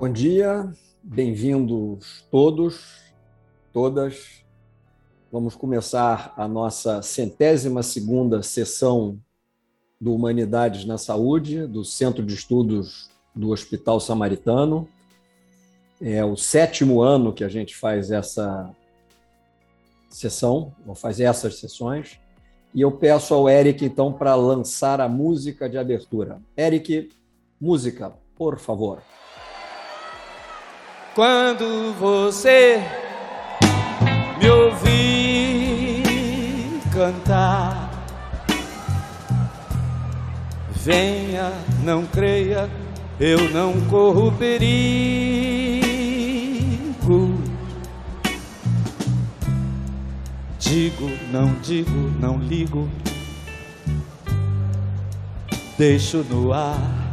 Bom dia, bem-vindos todos, todas. Vamos começar a nossa centésima segunda sessão do Humanidades na Saúde, do Centro de Estudos do Hospital Samaritano. É o sétimo ano que a gente faz essa sessão, ou faz essas sessões. E eu peço ao Eric, então, para lançar a música de abertura. Eric, música, por favor. Quando você me ouvir cantar, venha, não creia, eu não corro perigo. Digo, não digo, não ligo, deixo no ar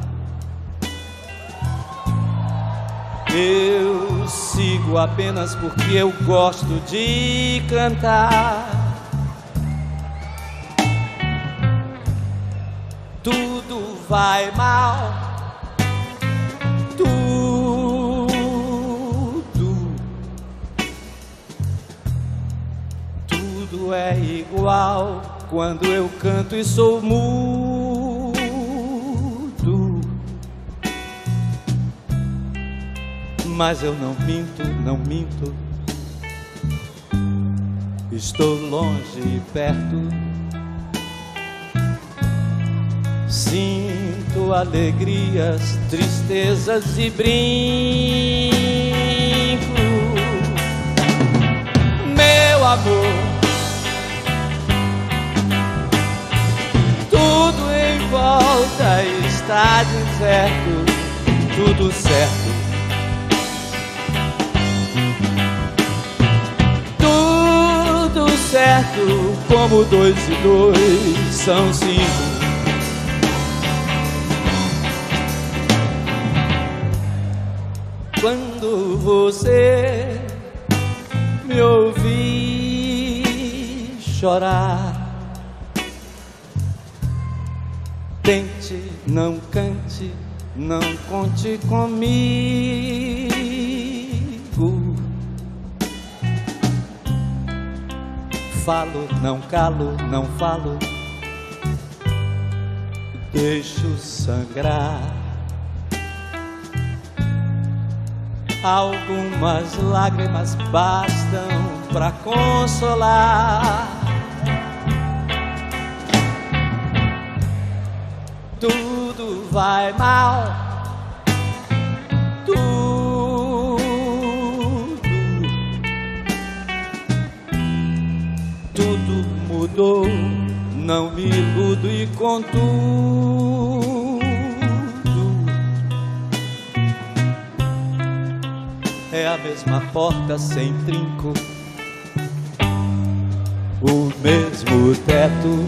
Eu sigo apenas porque eu gosto de cantar. Tudo vai mal. Tudo. Tudo é igual quando eu canto e sou mudo. Mas eu não minto, não minto. Estou longe e perto. Sinto alegrias, tristezas e brinco. Meu amor, tudo em volta está deserto, tudo certo certo como dois e dois são cinco. Quando você me ouvir chorar, tente, não cante, não conte comigo. Falo, não calo, não falo. Deixo sangrar. Algumas lágrimas bastam para consolar. Tudo vai mal mudou, não me iludo e contudo é a mesma porta sem trinco, o mesmo teto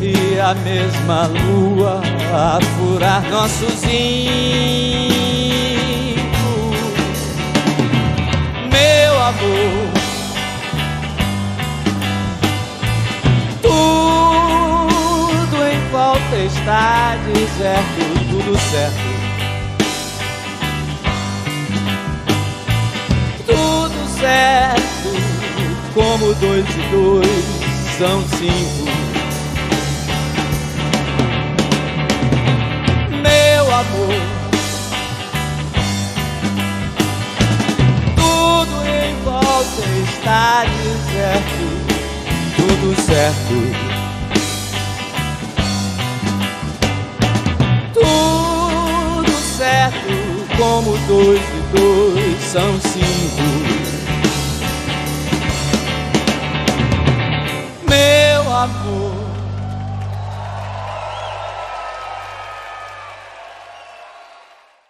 e a mesma lua a furar nossos hinos. Meu amor volta está deserto, tudo certo. Tudo certo, como dois e dois são cinco. Meu amor, tudo em volta está deserto, tudo certo. certo como dois e dois são cinco. Meu amor.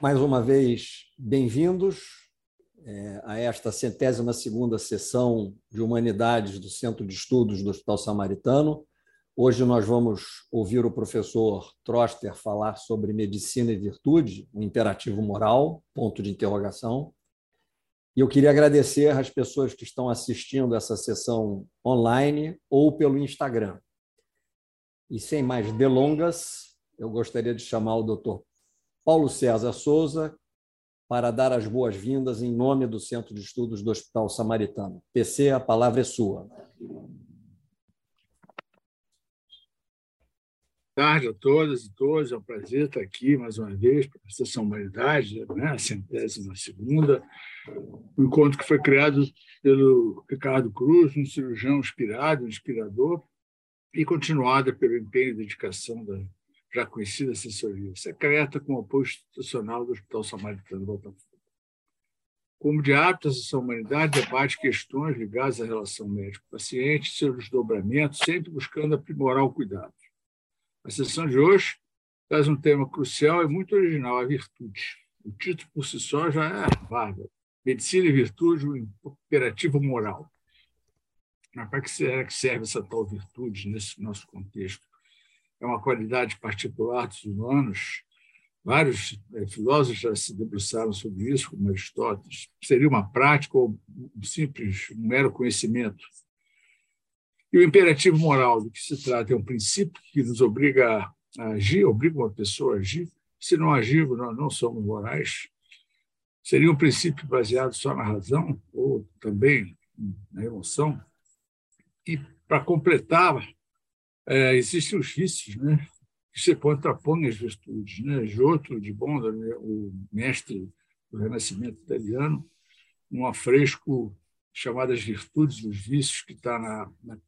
Mais uma vez, bem-vindos a esta centésima segunda sessão de Humanidades do Centro de Estudos do Hospital Samaritano. Hoje nós vamos ouvir o professor Troster falar sobre medicina e virtude, um imperativo moral, ponto de interrogação. E eu queria agradecer às pessoas que estão assistindo essa sessão online ou pelo Instagram. E sem mais delongas, eu gostaria de chamar o Dr. Paulo César Souza para dar as boas-vindas em nome do Centro de Estudos do Hospital Samaritano. PC, a palavra é sua. Boa tarde a todas e todos. É um prazer estar aqui mais uma vez para a Sessão Humanidade, né? a centésima segunda. Um encontro que foi criado pelo Ricardo Cruz, um cirurgião inspirado, um inspirador, e continuada pelo empenho e dedicação da já conhecida assessoria secreta com apoio institucional do Hospital Samaritano Botafogo. Como de hábito, a Sessão Humanidade debate questões ligadas à relação médico-paciente, seus desdobramentos, sempre buscando aprimorar o cuidado. A sessão de hoje traz um tema crucial e muito original, a virtude. O título por si só já é bárbaro. Medicina e virtude, um imperativo moral. Mas para será que serve essa tal virtude nesse nosso contexto? É uma qualidade particular dos humanos? Vários é, filósofos já se debruçaram sobre isso, como Aristóteles. Seria uma prática ou um simples, um mero conhecimento? E o imperativo moral do que se trata é um princípio que nos obriga a agir, obriga uma pessoa a agir. Se não agirmos, nós não somos morais. Seria um princípio baseado só na razão ou também na emoção. E, para completar, é, existem os vícios, né? que se contrapõem às virtudes. Né? Giotto de Bonda, o mestre do Renascimento italiano, um afresco chamado As Virtudes dos Vícios, que está na, na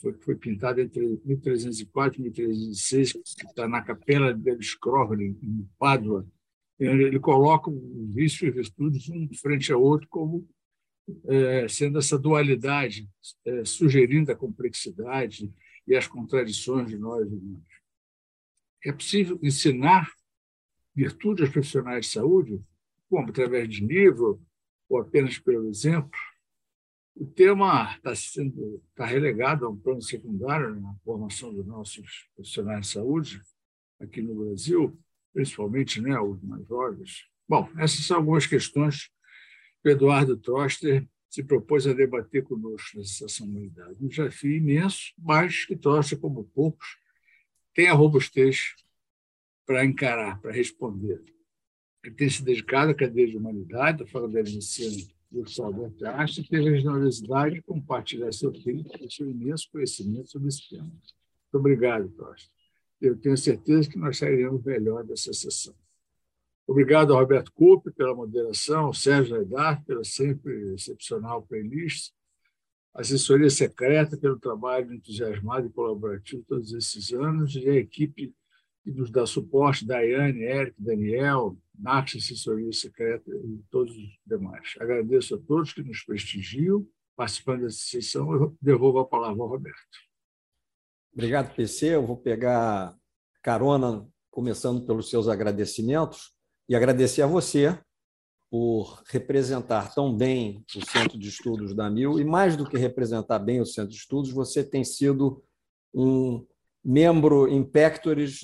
foi, foi pintado entre 1304 e 1306, que está na Capela del Scrovoli, em Pádua. Ele coloca o vício e virtudes um frente ao outro como é, sendo essa dualidade, é, sugerindo a complexidade e as contradições de nós humanos. É possível ensinar virtude aos profissionais de saúde, como através de livro ou apenas pelo exemplo? O tema está sendo está relegado a um plano secundário na formação dos nossos profissionais de saúde aqui no Brasil, principalmente né, os mais jovens. Bom, essas são algumas questões que Eduardo Troster se propôs a debater conosco nessa sessão humanidade. Um desafio imenso, mas que Troster, como poucos, tem a robustez para encarar, para responder. Ele tem se dedicado à cadeia de humanidade, à faculdade de ensino do Salvador Arte, teve a generosidade de compartilhar seu tempo e seu imenso conhecimento sobre esse tema. Muito obrigado, Costa. Eu tenho certeza que nós sairemos melhor dessa sessão. Obrigado ao Roberto Coupe pela moderação, ao Sérgio Leidar pela sempre excepcional playlist, assessoria secreta pelo trabalho entusiasmado e colaborativo todos esses anos e a equipe que nos dá suporte, Daiane, Eric, Daniel, Nath, assessoria secreta e todos os demais. Agradeço a todos que nos prestigiam participando dessa sessão. Eu devolvo a palavra ao Roberto. Obrigado, PC. Eu vou pegar carona, começando pelos seus agradecimentos, e agradecer a você por representar tão bem o Centro de Estudos da MIL, e mais do que representar bem o Centro de Estudos, você tem sido um membro in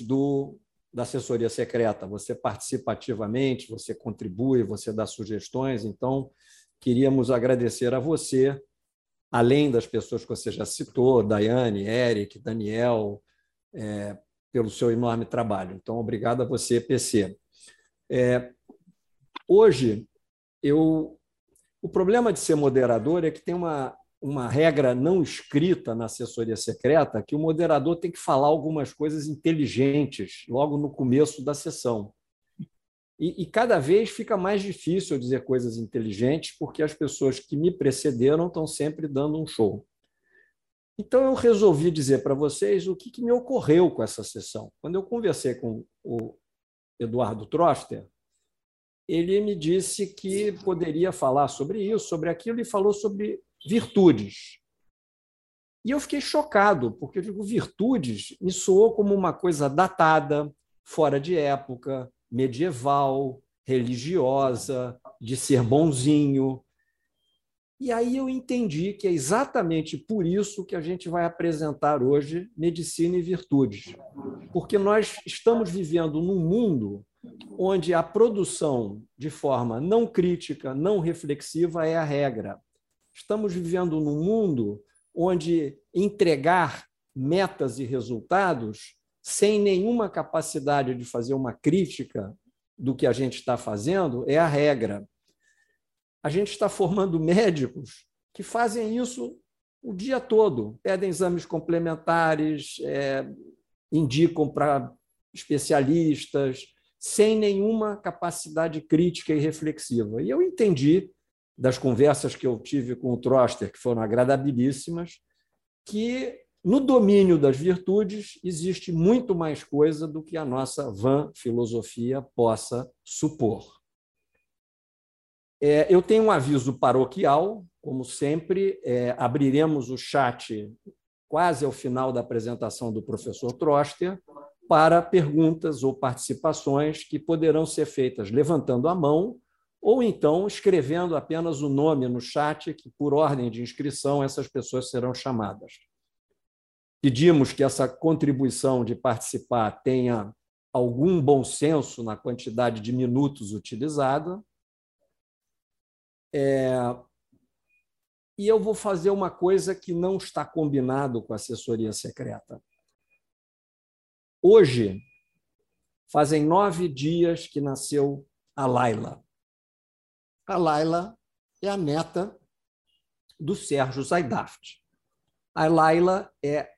do da assessoria secreta. Você participa ativamente, você contribui, você dá sugestões. Então, queríamos agradecer a você, além das pessoas que você já citou, Daiane, Eric, Daniel, é, pelo seu enorme trabalho. Então, obrigado a você, PC. É, hoje, eu, o problema de ser moderador é que tem uma uma regra não escrita na assessoria secreta que o moderador tem que falar algumas coisas inteligentes logo no começo da sessão. E, e, cada vez fica mais difícil dizer coisas inteligentes, porque as pessoas que me precederam estão sempre dando um show. Então, eu resolvi dizer para vocês o que, que, me ocorreu com essa sessão. Quando eu conversei com o Eduardo Troster, ele me disse que poderia falar sobre isso, sobre aquilo, e falou sobre virtudes. E eu fiquei chocado, porque eu digo, virtudes me soou como uma coisa datada, fora de época, medieval, religiosa, de ser bonzinho. E aí eu entendi que é exatamente por isso que a gente vai apresentar hoje medicina e virtudes. Porque nós estamos vivendo num mundo onde a produção de forma não crítica, não reflexiva é a regra. Estamos vivendo num mundo onde entregar metas e resultados sem nenhuma capacidade de fazer uma crítica do que a gente está fazendo é a regra. A gente está formando médicos que fazem isso o dia todo, pedem exames complementares, é, indicam para especialistas, sem nenhuma capacidade crítica e reflexiva. E eu entendi, das conversas que eu tive com o Troster, que foram agradabilíssimas, que no domínio das virtudes existe muito mais coisa do que a nossa vã filosofia possa supor. É, eu tenho um aviso paroquial, como sempre, é, abriremos o chat quase ao final da apresentação do professor Troster para perguntas ou participações que poderão ser feitas levantando a mão ou então escrevendo apenas o nome no chat, que por ordem de inscrição essas pessoas serão chamadas. Pedimos que essa contribuição de participar tenha algum bom senso na quantidade de minutos utilizada. É... E eu vou fazer uma coisa que não está combinado com a assessoria secreta. Hoje, fazem nove dias que nasceu a Laila. A Laila é a neta do Sérgio Zaidaft. A Laila é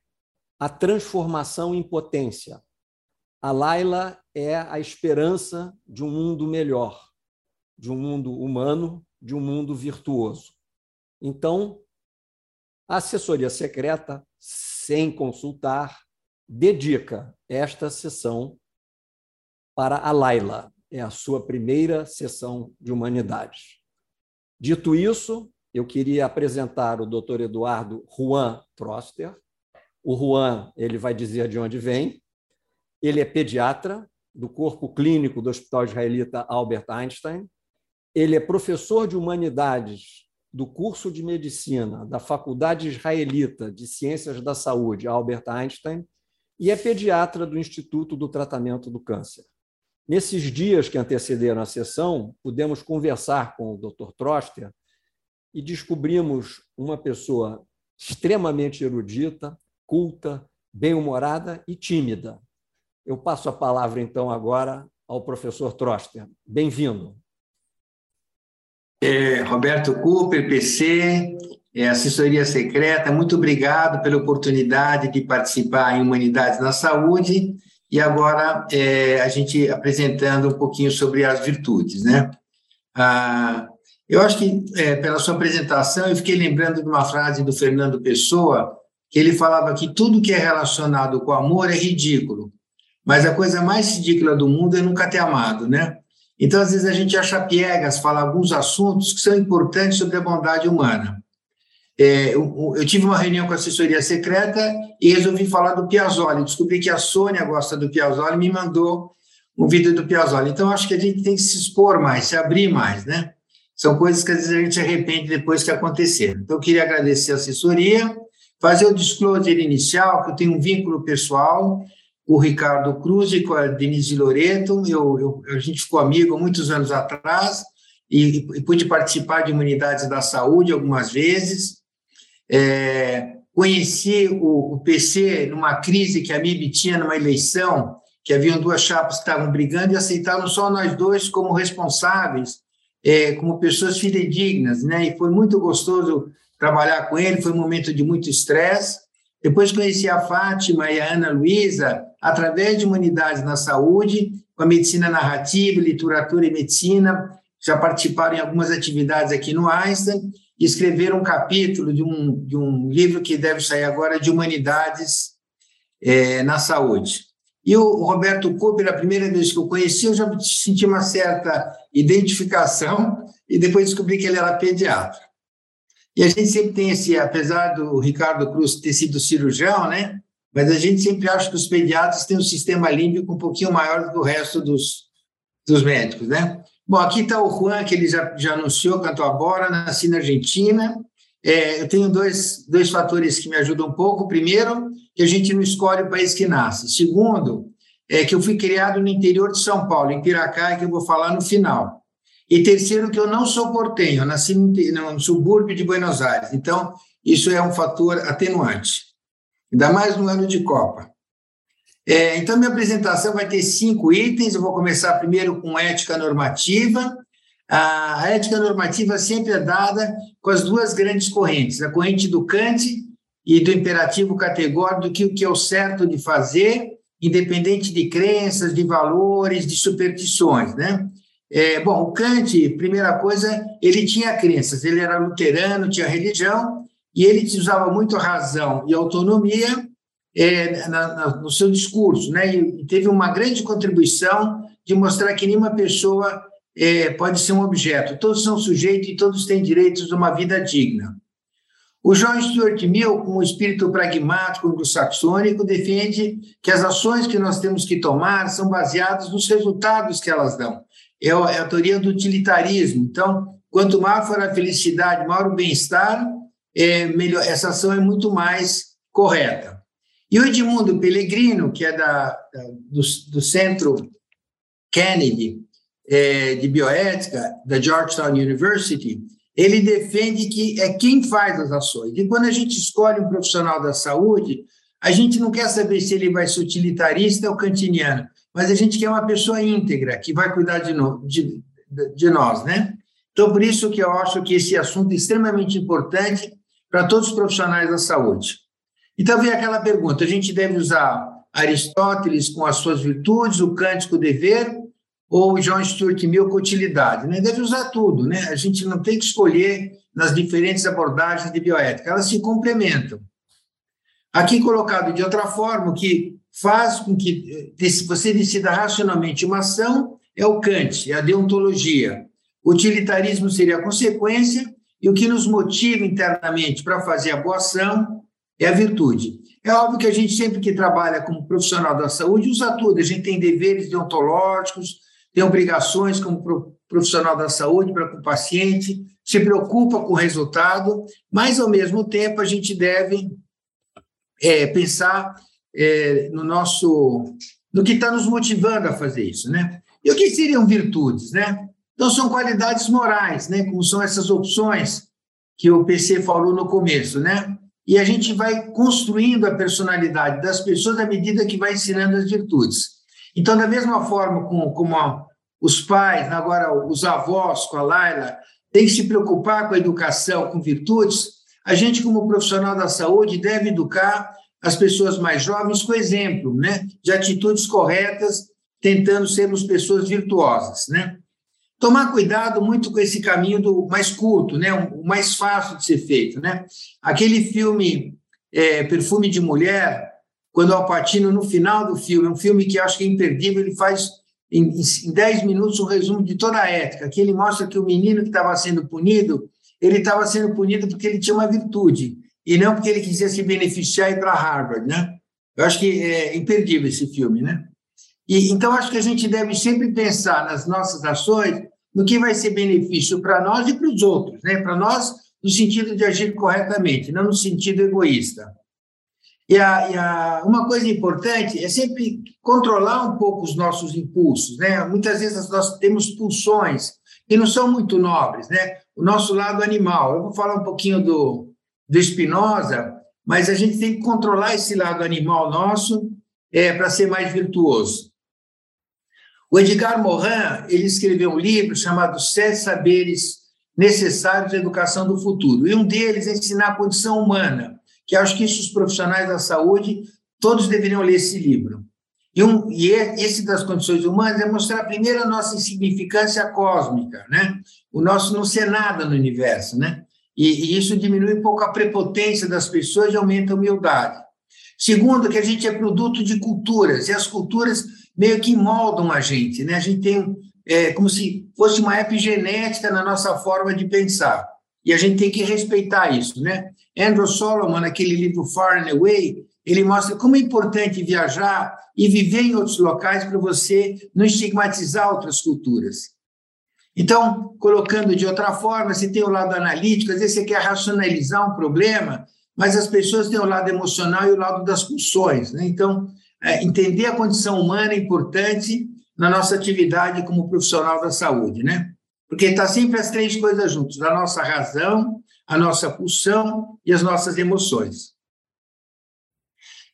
a transformação em potência. A Laila é a esperança de um mundo melhor, de um mundo humano, de um mundo virtuoso. Então, a assessoria secreta, sem consultar, dedica esta sessão para a Laila. É a sua primeira sessão de humanidades. Dito isso, eu queria apresentar o Dr. Eduardo Juan Troster, o Juan, ele vai dizer de onde vem. Ele é pediatra do corpo clínico do Hospital Israelita Albert Einstein. Ele é professor de humanidades do curso de medicina da Faculdade Israelita de Ciências da Saúde Albert Einstein e é pediatra do Instituto do Tratamento do Câncer. Nesses dias que antecederam a sessão, pudemos conversar com o Dr. Troster e descobrimos uma pessoa extremamente erudita, culta, bem-humorada e tímida. Eu passo a palavra, então, agora ao professor Troster. Bem-vindo. É, Roberto Cooper, PC, é, assessoria secreta, muito obrigado pela oportunidade de participar em Humanidades na Saúde e agora é, a gente apresentando um pouquinho sobre as virtudes, né? Ah, eu acho que é, pela sua apresentação eu fiquei lembrando de uma frase do Fernando Pessoa que ele falava que tudo que é relacionado com amor é ridículo, mas a coisa mais ridícula do mundo é nunca ter amado, né? Então, às vezes, a gente acha piegas, fala alguns assuntos que são importantes sobre a bondade humana. É, eu, eu, tive uma reunião com a assessoria secreta e resolvi falar do Piazzoli. Descobri que a Sônia gosta do Piazzoli e me mandou um vídeo do Piazzoli. Então, acho que a gente tem que se expor mais, se abrir mais, né? São coisas que às vezes a gente se arrepende depois que aconteceram. Então, eu queria agradecer a assessoria fazer o disclosure inicial, que eu tenho um vínculo pessoal o Ricardo Cruz e com a Denise Loreto, eu, eu, a gente ficou amigo muitos anos atrás e, e, pude participar de imunidades da saúde algumas vezes. É, conheci o, o, PC numa crise que a MIB tinha numa eleição, que haviam duas chapas que estavam brigando e aceitaram só nós dois como responsáveis, é, como pessoas fidedignas, né? E foi muito gostoso trabalhar com ele, foi um momento de muito estresse. Depois conheci a Fátima e a Ana Luísa através de humanidades na saúde, com a medicina narrativa, literatura e medicina, já participaram em algumas atividades aqui no Einstein e escreveram um capítulo de um, de um livro que deve sair agora de humanidades é, na saúde. E o Roberto Cooper, a primeira vez que eu conheci, eu já senti uma certa identificação e depois descobri que ele era pediatra. E a gente sempre tem esse, apesar do Ricardo Cruz ter sido cirurgião, né? Mas a gente sempre acha que os pediatras têm um sistema límbico um pouquinho maior do que o resto dos, dos médicos, né? Bom, aqui está o Juan, que ele já, já anunciou, cantou agora, nasci na Argentina. É, eu tenho dois, dois fatores que me ajudam um pouco. Primeiro, que a gente não escolhe o país que nasce. Segundo, é que eu fui criado no interior de São Paulo, em Piracá, que eu vou falar no final. E terceiro, que eu não sou portenho, eu nasci no subúrbio de Buenos Aires. Então, isso é um fator atenuante. Ainda mais no ano de Copa. É, então, minha apresentação vai ter cinco itens. Eu vou começar primeiro com ética normativa. A ética normativa sempre é dada com as duas grandes correntes, a corrente do Kant e do imperativo categórico do que o que é o certo de fazer, independente de crenças, de valores, de superstições, né? É, bom, o Kant, primeira coisa, ele tinha crenças, ele era luterano, tinha religião, e ele usava muito razão e autonomia é, na, na, no seu discurso, né? E teve uma grande contribuição de mostrar que nenhuma pessoa é, pode ser um objeto, todos são sujeitos e todos têm direitos a uma vida digna. O John Stuart Mill, com o espírito pragmático anglo-saxônico, defende que as ações que nós temos que tomar são baseadas nos resultados que elas dão. É a, é a teoria do utilitarismo. Então, quanto maior for a felicidade, maior o bem-estar, é, melhor, essa ação é muito mais correta. E o Edmundo Pellegrino, que é da, da do, do, Centro Kennedy é, de Bioética, da Georgetown University, ele defende que é quem faz as ações. E quando a gente escolhe um profissional da saúde, a gente não quer saber se ele vai ser utilitarista ou cantiniano, mas a gente quer uma pessoa íntegra, que vai cuidar de, no, de, de nós, né? Então, por isso que eu acho que esse assunto é extremamente importante para todos os profissionais da saúde. Então vem aquela pergunta: a gente deve usar Aristóteles com as suas virtudes, o cântico dever, ou John Stuart Mill com utilidade? Né? Deve usar tudo, né? A gente não tem que escolher nas diferentes abordagens de bioética, elas se complementam. Aqui colocado de outra forma, o que faz com que eh, você decida racionalmente uma ação é o Kant, é a deontologia. O utilitarismo seria a consequência, e o que nos motiva internamente para fazer a boa ação é a virtude. É óbvio que a gente, sempre que trabalha como profissional da saúde, usa tudo. A gente tem deveres deontológicos, tem obrigações como profissional da saúde para com o paciente, se preocupa com o resultado, mas, ao mesmo tempo, a gente deve é, pensar é, no nosso no que está nos motivando a fazer isso, né? E o que seriam virtudes, né? Então são qualidades morais, né? Como são essas opções que o PC falou no começo, né? e a gente vai construindo a personalidade das pessoas à medida que vai ensinando as virtudes. Então, da mesma forma como, como os pais, agora os avós com a Laila, têm que se preocupar com a educação, com virtudes, a gente, como profissional da saúde, deve educar as pessoas mais jovens com exemplo, né, de atitudes corretas, tentando sermos pessoas virtuosas, né? Tomar cuidado muito com esse caminho do mais curto, né, o mais fácil de ser feito, né? Aquele filme é, Perfume de Mulher, quando o Alpatino no final do filme, é um filme que acho que é imperdível, ele faz em, em 10 minutos um resumo de toda a ética, que ele mostra que o menino que estava sendo punido, ele estava sendo punido porque ele tinha uma virtude e não porque ele quisia se beneficiar e ir para Harvard, né? Eu acho que é imperdível esse filme, né? E, então, acho que a gente deve sempre pensar nas nossas ações no que vai ser benefício para nós e para os outros, né? Para nós, no sentido de agir corretamente, não no sentido egoísta. E, a, e a, uma coisa importante é sempre controlar um pouco os nossos impulsos, né? Muitas vezes nós temos pulsões que não são muito nobres, né? O nosso lado animal. Eu vou falar um pouquinho do, do Spinoza, mas a gente tem que controlar esse lado animal nosso é, para ser mais virtuoso. O Edgar Morin ele escreveu um livro chamado Sete Saberes Necessários à Educação do Futuro. E um deles é ensinar a condição humana, que acho que isso os profissionais da saúde todos deveriam ler esse livro. E, um, e é, esse das condições humanas é mostrar primeiro a nossa insignificância cósmica, né? O nosso não ser nada no universo, né? E, e isso diminui um pouco a prepotência das pessoas e aumenta a humildade. Segundo, que a gente é produto de culturas, e as culturas meio que moldam a gente, né? A gente tem é, como se fosse uma epigenética na nossa forma de pensar. E a gente tem que respeitar isso, né? Andrew Solomon, naquele livro Far and Away, ele mostra como é importante viajar e viver em outros locais para você não estigmatizar outras culturas. Então, colocando de outra forma, você tem o lado analítico, às vezes você quer racionalizar um problema, mas as pessoas têm o lado emocional e o lado das pulsões. Né? Então, é, entender a condição humana é importante na nossa atividade como profissional da saúde, né? Porque está sempre as três coisas juntas: a nossa razão, a nossa pulsão e as nossas emoções.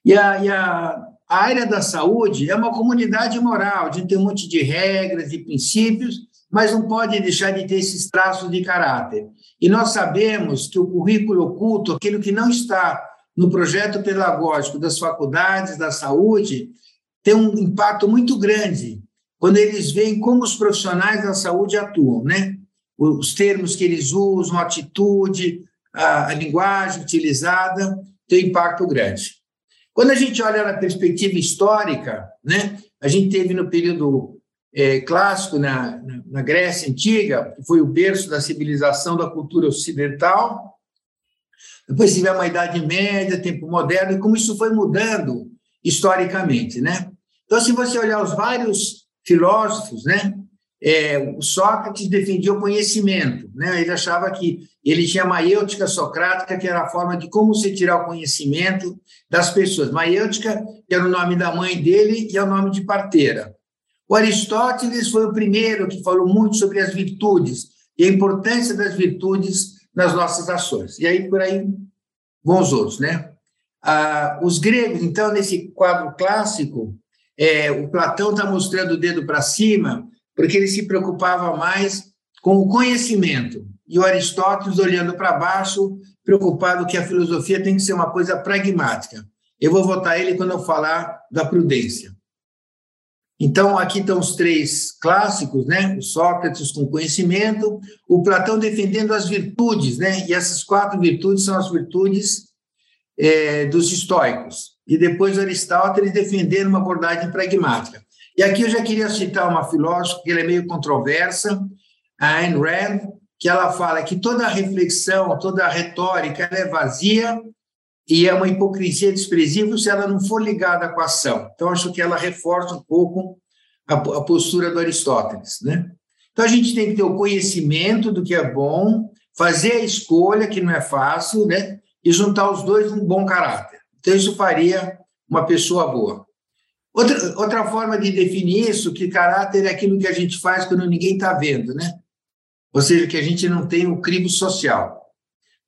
E a, e a a área da saúde é uma comunidade moral, de ter um monte de regras e princípios, mas não pode deixar de ter esses traços de caráter. E nós sabemos que o currículo oculto, aquilo que não está no projeto pedagógico das faculdades da saúde, tem um impacto muito grande quando eles veem como os profissionais da saúde atuam, né? Os termos que eles usam, a atitude, a, a linguagem utilizada, tem um impacto grande. Quando a gente olha na perspectiva histórica, né, a gente teve no período é, clássico, na, na Grécia Antiga, que foi o berço da civilização da cultura ocidental, depois tivemos a Idade Média, tempo moderno, e como isso foi mudando historicamente. Né? Então, se você olhar os vários filósofos, né, é, o Sócrates defendia o conhecimento, né? ele achava que ele tinha a maiêutica socrática, que era a forma de como se tirar o conhecimento das pessoas. Maiêutica era o nome da mãe dele e é o nome de parteira. O Aristóteles foi o primeiro que falou muito sobre as virtudes e a importância das virtudes nas nossas ações. E aí, por aí, vão os outros, né? Ah, os gregos, então, nesse quadro clássico, é, o Platão está mostrando o dedo para cima, porque ele se preocupava mais com o conhecimento, e o Aristóteles olhando para baixo, preocupado que a filosofia tem que ser uma coisa pragmática. Eu vou votar ele quando eu falar da prudência. Então, aqui estão os três clássicos, né? O Sócrates com conhecimento, o Platão defendendo as virtudes, né? E essas quatro virtudes são as virtudes é, dos estoicos. E depois Aristóteles defendendo uma abordagem pragmática. E aqui eu já queria citar uma filósofa que é meio controversa, a Ayn Rand, que ela fala que toda reflexão, toda retórica é vazia e é uma hipocrisia desprezível se ela não for ligada com a ação. Então, acho que ela reforça um pouco a, a postura do Aristóteles. Né? Então, a gente tem que ter o conhecimento do que é bom, fazer a escolha, que não é fácil, né? e juntar os dois num bom caráter. Então, isso faria uma pessoa boa. Outra, outra forma de definir isso, que caráter é aquilo que a gente faz quando ninguém está vendo, né? Ou seja, que a gente não tem o crivo social.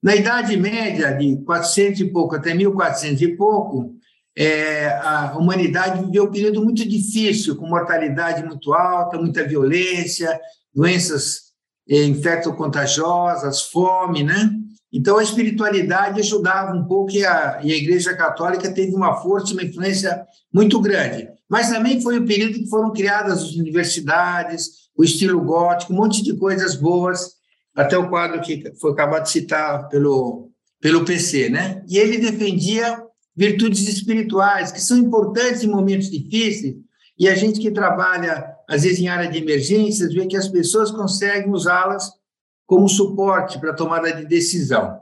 Na Idade Média, de 400 e pouco até 1400 e pouco, é, a humanidade viveu um período muito difícil, com mortalidade muito alta, muita violência, doenças é, infecto-contagiosas, fome, né? Então, a espiritualidade ajudava um pouco e a, e a Igreja Católica teve uma força, uma influência muito grande. Mas também foi o período que foram criadas as universidades, o estilo gótico, um monte de coisas boas até o quadro que foi acabado de citar pelo, pelo PC, né? E ele defendia virtudes espirituais, que são importantes em momentos difíceis, e a gente que trabalha, às vezes, em área de emergências, vê que as pessoas conseguem usá-las como suporte para a tomada de decisão.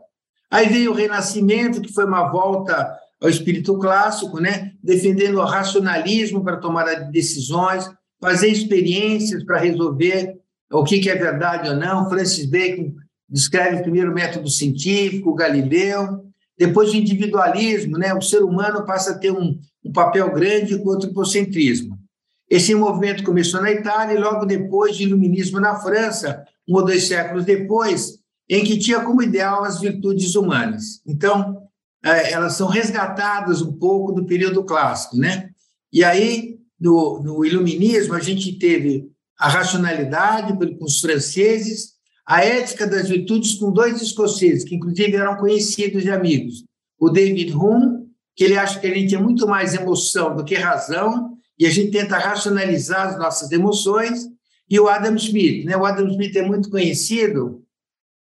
Aí veio o Renascimento, que foi uma volta ao espírito clássico, né? defendendo o racionalismo para a tomada de decisões, fazer experiências para resolver o que, é verdade ou não. Francis Bacon descreve o primeiro método científico, Galileu. Depois o individualismo, né? o ser humano passa a ter um, um papel grande com o antropocentrismo. Esse movimento começou na Itália e logo depois de iluminismo na França, um ou dois séculos depois, em que tinha como ideal as virtudes humanas. Então, é, elas são resgatadas um pouco do período clássico, né? E aí, no, no iluminismo, a gente teve a racionalidade com os franceses, a ética das virtudes com dois escoceses, que inclusive eram conhecidos e amigos. O David Hume, que ele acha que a gente é muito mais emoção do que razão, e a gente tenta racionalizar as nossas emoções, e o Adam Smith. Né? O Adam Smith é muito conhecido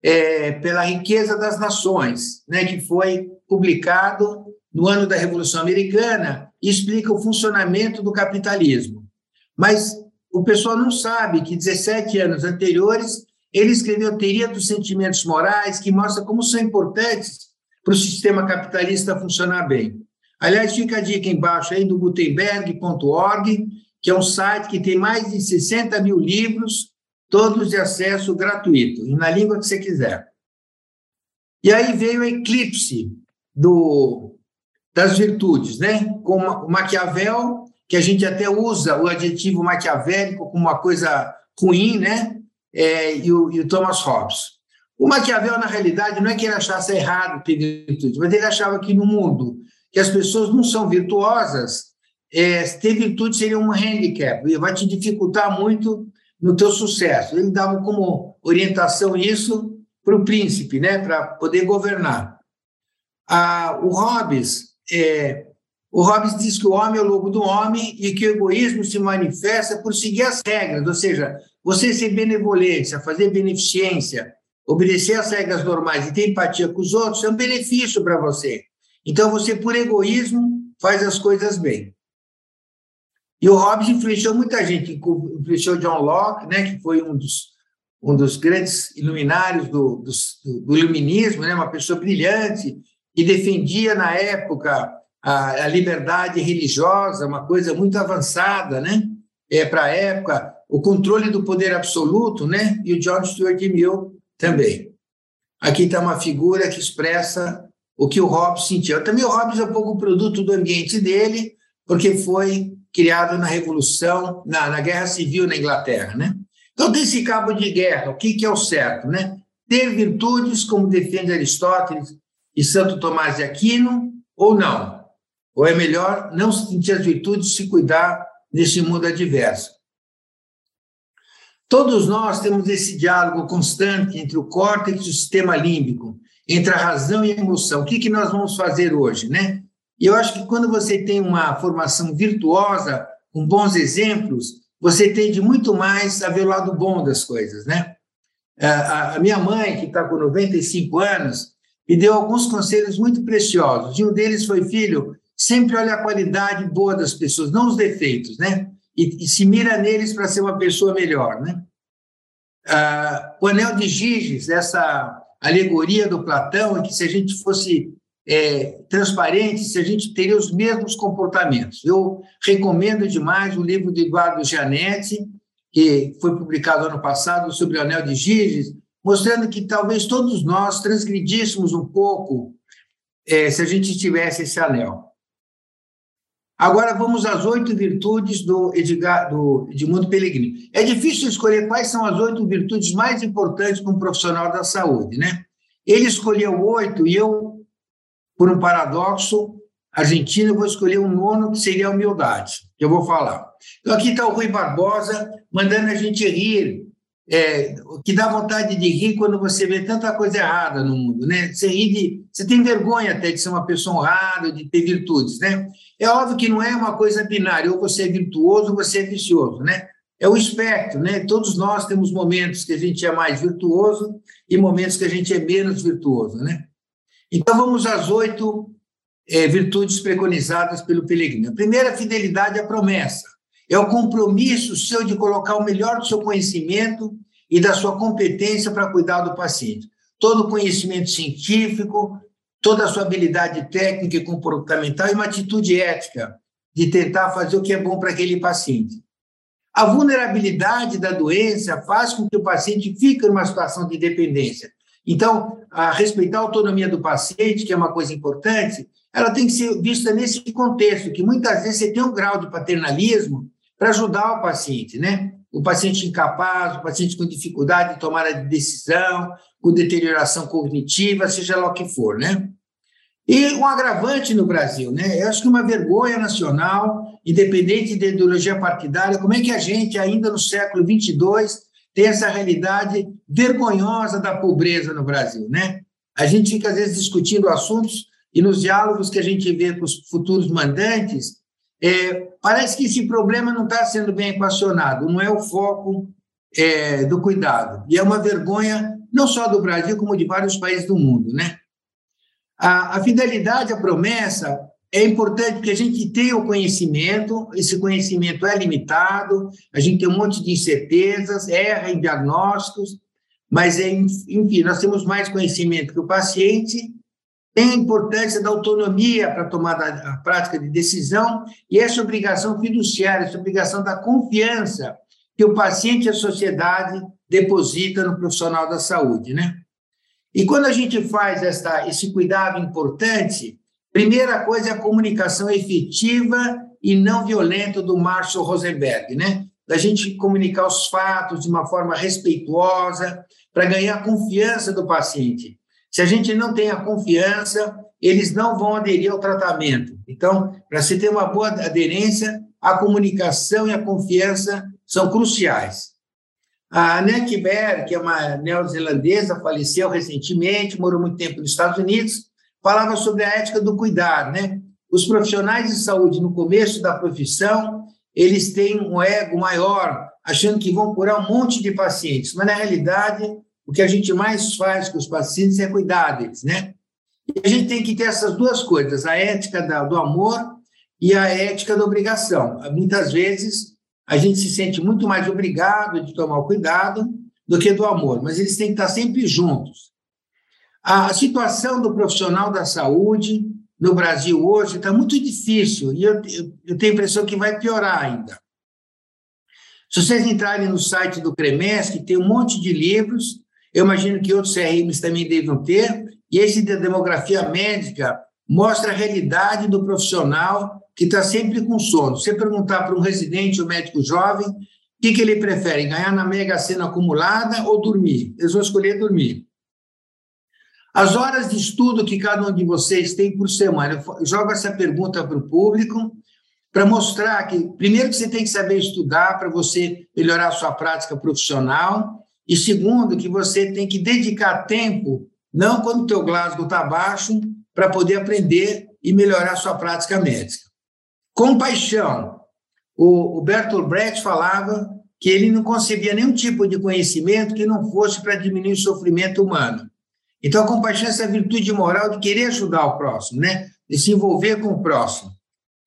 é, pela Riqueza das Nações, né? que foi publicado no ano da Revolução Americana e explica o funcionamento do capitalismo. Mas o pessoal não sabe que 17 anos anteriores ele escreveu Teoria dos Sentimentos Morais, que mostra como são importantes para o sistema capitalista funcionar bem. Aliás, fica a dica embaixo aí do Gutenberg.org, que é um site que tem mais de 60 mil livros, todos de acesso gratuito, e na língua que você quiser. E aí veio o eclipse do, das virtudes, né? Com Maquiavel, que a gente até usa o adjetivo maquiavélico como uma coisa ruim, né? É, e, o, e, o, Thomas Hobbes. O Maquiavel, na realidade, não é que ele achasse errado ter virtude, mas ele achava que no mundo que as pessoas não são virtuosas, é, ter virtude seria um handicap, e vai te dificultar muito no teu sucesso. Ele dava como orientação isso para o príncipe, né, para poder governar. Ah, o Hobbes, é, o Hobbes diz que o homem é o lobo do homem e que o egoísmo se manifesta por seguir as regras, ou seja, você ser benevolência, fazer beneficência, obedecer às regras normais e ter empatia com os outros é um benefício para você. Então, você, por egoísmo, faz as coisas bem. E o Hobbes influenciou muita gente, influenciou John Locke, né, que foi um dos, um dos grandes iluminários do, do, do iluminismo, né, uma pessoa brilhante, que defendia, na época, a, a liberdade religiosa, uma coisa muito avançada né, é, para a época, o controle do poder absoluto, né, e o John Stuart Mill também. Aqui está uma figura que expressa o que o Hobbes sentia. Também o Hobbes é um pouco produto do ambiente dele, porque foi criado na Revolução, na, na Guerra Civil na Inglaterra, né? Então, tem esse cabo de guerra, o que, que é o certo, né? Ter virtudes, como defende Aristóteles e Santo Tomás de Aquino, ou não? Ou é melhor não sentir as virtudes se cuidar nesse mundo adverso? Todos nós temos esse diálogo constante entre o córtex e o sistema límbico, entre a razão e a emoção. O que, que nós vamos fazer hoje, né? E eu acho que quando você tem uma formação virtuosa, com bons exemplos, você tende muito mais a ver o lado bom das coisas, né? A minha mãe, que está com 95 anos, me deu alguns conselhos muito preciosos. E um deles foi, filho, sempre olha a qualidade boa das pessoas, não os defeitos, né? E, e se mira neles para ser uma pessoa melhor, né? Ah, o anel de Giges, essa alegoria do Platão, é que se a gente fosse é, transparentes, a gente teria os mesmos comportamentos. Eu recomendo demais o livro de Eduardo Gianetti, que foi publicado ano passado, sobre o Anel de Giges, mostrando que talvez todos nós transgredíssemos um pouco é, se a gente tivesse esse anel. Agora vamos às oito virtudes do, do Edmundo Pellegrini. É difícil escolher quais são as oito virtudes mais importantes para um profissional da saúde, né? Ele escolheu oito e eu por um paradoxo argentino, vou escolher um nono que seria a humildade, que eu vou falar. Então, aqui está o Rui Barbosa mandando a gente rir, é, que dá vontade de rir quando você vê tanta coisa errada no mundo, né? Você ri de, você tem vergonha até de ser uma pessoa honrada, de ter virtudes, né? É óbvio que não é uma coisa binária, ou você é virtuoso ou você é vicioso, né? É o espectro, né? Todos nós temos momentos que a gente é mais virtuoso e momentos que a gente é menos virtuoso, né? Então, vamos às oito é, virtudes preconizadas pelo Pellegrino. A primeira, fidelidade à promessa. É o compromisso seu de colocar o melhor do seu conhecimento e da sua competência para cuidar do paciente. Todo conhecimento científico, toda a sua habilidade técnica e comportamental e uma atitude ética de tentar fazer o que é bom para aquele paciente. A vulnerabilidade da doença faz com que o paciente fique numa situação de dependência. Então, a respeitar a autonomia do paciente, que é uma coisa importante, ela tem que ser vista nesse contexto, que muitas vezes você tem um grau de paternalismo para ajudar o paciente, né? O paciente incapaz, o paciente com dificuldade de tomar de decisão, com deterioração cognitiva, seja lá o que for, né? E um agravante no Brasil, né? Eu acho que uma vergonha nacional, independente da ideologia partidária, como é que a gente, ainda no século 22, tem essa realidade vergonhosa da pobreza no Brasil, né? A gente fica, às vezes, discutindo assuntos e nos diálogos que a gente vê com os futuros mandantes, é, parece que esse problema não está sendo bem equacionado, não é o foco é, do cuidado. E é uma vergonha, não só do Brasil, como de vários países do mundo, né? A, a fidelidade à promessa é importante que a gente tenha o conhecimento, esse conhecimento é limitado, a gente tem um monte de incertezas, erra em diagnósticos, mas, é, enfim, nós temos mais conhecimento que o paciente, tem a importância da autonomia para tomar a prática de decisão e essa obrigação fiduciária, essa obrigação da confiança que o paciente e a sociedade deposita no profissional da saúde, né? E quando a gente faz esta, esse cuidado importante, Primeira coisa é a comunicação efetiva e não violenta do Marshall Rosenberg, né? Da gente comunicar os fatos de uma forma respeituosa para ganhar a confiança do paciente. Se a gente não tem a confiança, eles não vão aderir ao tratamento. Então, para se ter uma boa aderência, a comunicação e a confiança são cruciais. A Annette Berg, que é uma neozelandesa, faleceu recentemente, morou muito tempo nos Estados Unidos, falava sobre a ética do cuidar, né? Os profissionais de saúde, no começo da profissão, eles têm um ego maior, achando que vão curar um monte de pacientes, mas, na realidade, o que a gente mais faz com os pacientes é cuidar deles, né? E a gente tem que ter essas duas coisas, a ética do amor e a ética da obrigação. Muitas vezes, a gente se sente muito mais obrigado de tomar o cuidado do que do amor, mas eles têm que estar sempre juntos. A situação do profissional da saúde no Brasil hoje está muito difícil e eu, eu tenho a impressão que vai piorar ainda. Se vocês entrarem no site do CREMES, tem um monte de livros, eu imagino que outros CRMs também devem ter, e esse da demografia médica mostra a realidade do profissional que está sempre com sono. Você perguntar para um residente ou médico jovem, o que, que ele prefere, ganhar na mega sena acumulada ou dormir? Eles vão escolher dormir. As horas de estudo que cada um de vocês tem por semana, eu jogo essa pergunta para o público, para mostrar que, primeiro, que você tem que saber estudar para você melhorar a sua prática profissional, e segundo, que você tem que dedicar tempo, não quando o teu Glasgow está baixo, para poder aprender e melhorar a sua prática médica. Compaixão. O, o Bertolt Brecht falava que ele não concebia nenhum tipo de conhecimento que não fosse para diminuir o sofrimento humano. Então, a compaixão é essa virtude moral de querer ajudar o próximo, né? de se envolver com o próximo.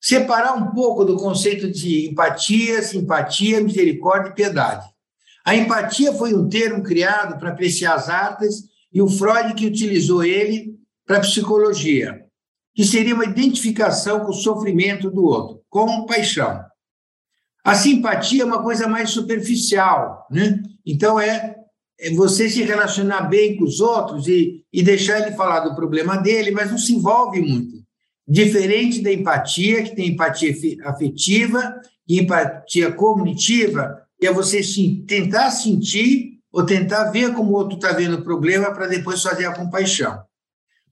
Separar um pouco do conceito de empatia, simpatia, misericórdia e piedade. A empatia foi um termo criado para apreciar as artes e o Freud que utilizou ele para a psicologia, que seria uma identificação com o sofrimento do outro, compaixão. A simpatia é uma coisa mais superficial, né? Então é é você se relacionar bem com os outros e, e deixar ele falar do problema dele, mas não se envolve muito. Diferente da empatia, que tem empatia afetiva e empatia cognitiva, que é você tentar sentir ou tentar ver como o outro está vendo o problema para depois fazer a compaixão.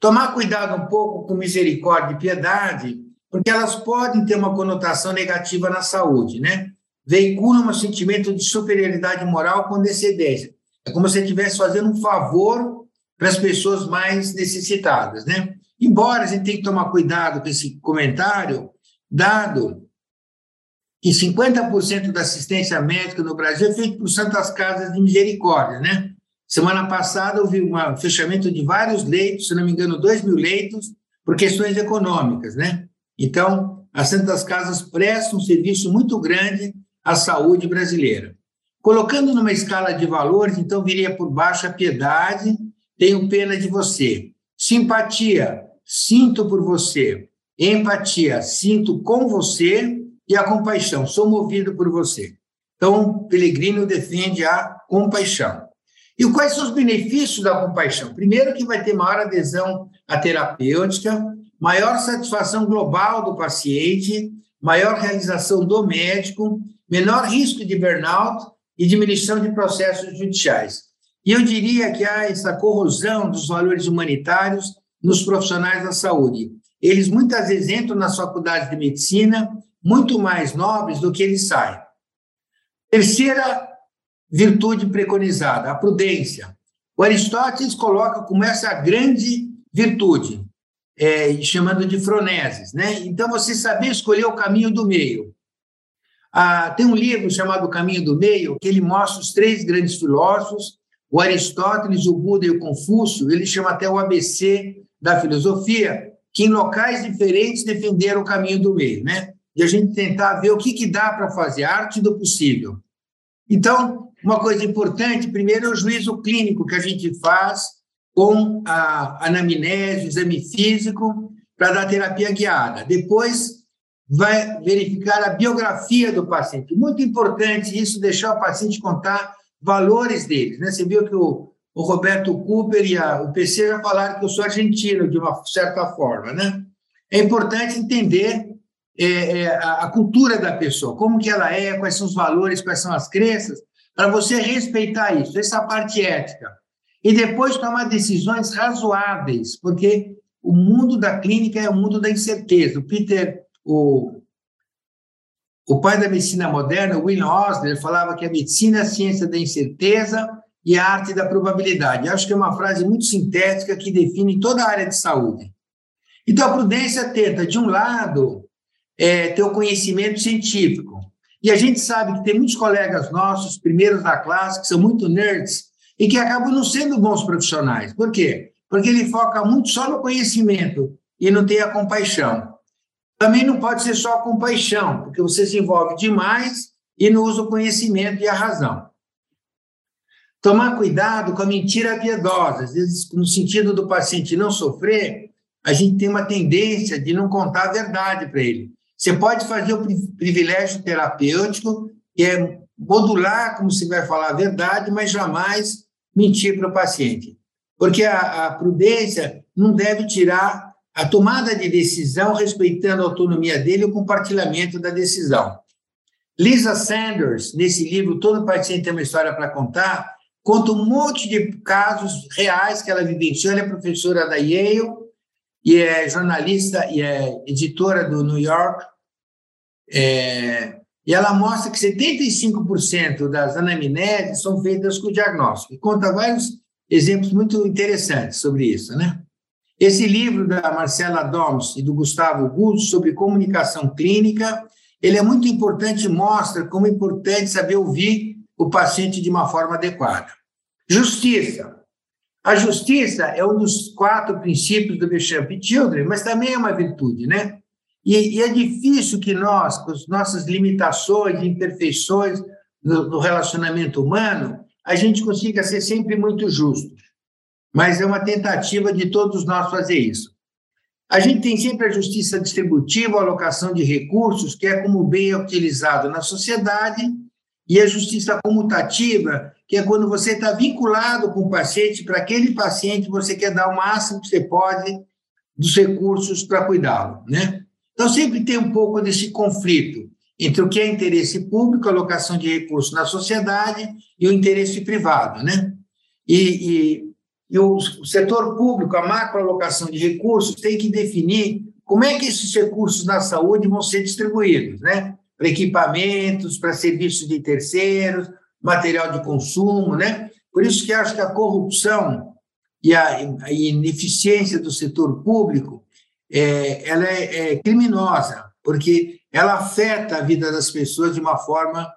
Tomar cuidado um pouco com misericórdia e piedade, porque elas podem ter uma conotação negativa na saúde, né? Veiculam um sentimento de superioridade moral com decedência. É como se estivesse fazendo um favor para as pessoas mais necessitadas, né? Embora a gente tenha que tomar cuidado com esse comentário, dado que 50% da assistência médica no Brasil é feita por Santas Casas de Misericórdia, né? Semana passada houve um fechamento de vários leitos, se não me engano, 2 mil leitos, por questões econômicas, né? Então, as Santas Casas prestam um serviço muito grande à saúde brasileira. Colocando numa escala de valores, então viria por baixo a piedade, tenho pena de você. Simpatia, sinto por você. Empatia, sinto com você. E a compaixão, sou movido por você. Então, Pelegrino defende a compaixão. E quais são os benefícios da compaixão? Primeiro, que vai ter maior adesão à terapêutica, maior satisfação global do paciente, maior realização do médico, menor risco de burnout e diminuição de processos judiciais. E eu diria que há essa corrosão dos valores humanitários nos profissionais da saúde. Eles muitas vezes entram nas faculdades de medicina muito mais nobres do que eles saem. Terceira virtude preconizada, a prudência. O Aristóteles coloca como essa grande virtude, é, chamando de froneses. Né? Então, você saber escolher o caminho do meio. Ah, tem um livro chamado O Caminho do Meio, que ele mostra os três grandes filósofos, o Aristóteles, o Buda e o Confúcio, ele chama até o ABC da filosofia, que em locais diferentes defenderam o caminho do meio, né? E a gente tentar ver o que, que dá para fazer, arte do possível. Então, uma coisa importante, primeiro, é o juízo clínico que a gente faz com a anamnese, o exame físico, para dar terapia guiada. Depois, vai verificar a biografia do paciente. Muito importante isso, deixar o paciente contar valores dele. Né? Você viu que o, o Roberto Cooper e a, o PC já falaram que eu sou argentino, de uma certa forma. Né? É importante entender é, é, a, a cultura da pessoa, como que ela é, quais são os valores, quais são as crenças, para você respeitar isso, essa parte ética. E depois tomar decisões razoáveis, porque o mundo da clínica é o mundo da incerteza. O Peter, o, o pai da medicina moderna, William Osler, falava que a medicina é a ciência da incerteza e a arte da probabilidade. Eu acho que é uma frase muito sintética que define toda a área de saúde. Então, a prudência tenta, de um lado, é, ter o conhecimento científico. E a gente sabe que tem muitos colegas nossos, primeiros da classe, que são muito nerds e que acabam não sendo bons profissionais. Por quê? Porque ele foca muito só no conhecimento e não tem a compaixão. Também não pode ser só a compaixão, porque você se envolve demais e não usa o conhecimento e a razão. Tomar cuidado com a mentira piedosa, às vezes, no sentido do paciente não sofrer, a gente tem uma tendência de não contar a verdade para ele. Você pode fazer o privilégio terapêutico, que é modular como se vai falar a verdade, mas jamais mentir para o paciente. Porque a, a prudência não deve tirar a tomada de decisão respeitando a autonomia dele e o compartilhamento da decisão. Lisa Sanders, nesse livro Todo Paciente tem uma História para Contar, conta um monte de casos reais que ela vivenciou. Ela é professora da Yale e é jornalista e é editora do New York. É, e ela mostra que 75% das anamneses são feitas com diagnóstico. E conta vários exemplos muito interessantes sobre isso, né? Esse livro da Marcela Doms e do Gustavo Gusto sobre comunicação clínica, ele é muito importante e mostra como é importante saber ouvir o paciente de uma forma adequada. Justiça. A justiça é um dos quatro princípios do Bishop Children, mas também é uma virtude, né? E, e, é difícil que nós, com as nossas limitações, imperfeições no, no relacionamento humano, a gente consiga ser sempre muito justo. Mas é uma tentativa de todos nós fazer isso. A gente tem sempre a justiça distributiva, a alocação de recursos, que é como o bem é utilizado na sociedade, e a justiça comutativa, que é quando você está vinculado com o paciente, para aquele paciente você quer dar o máximo que você pode dos recursos para cuidá-lo, né? Então, sempre tem um pouco desse conflito entre o que é interesse público, alocação de recursos na sociedade, e o interesse privado, né? E, e, e o setor público, a macroalocação de recursos, tem que definir como é que esses recursos na saúde vão ser distribuídos, né? Para equipamentos, para serviços de terceiros, material de consumo, né? Por isso que acho que a corrupção e a, a ineficiência do setor público é, ela é, é criminosa, porque ela afeta a vida das pessoas de uma forma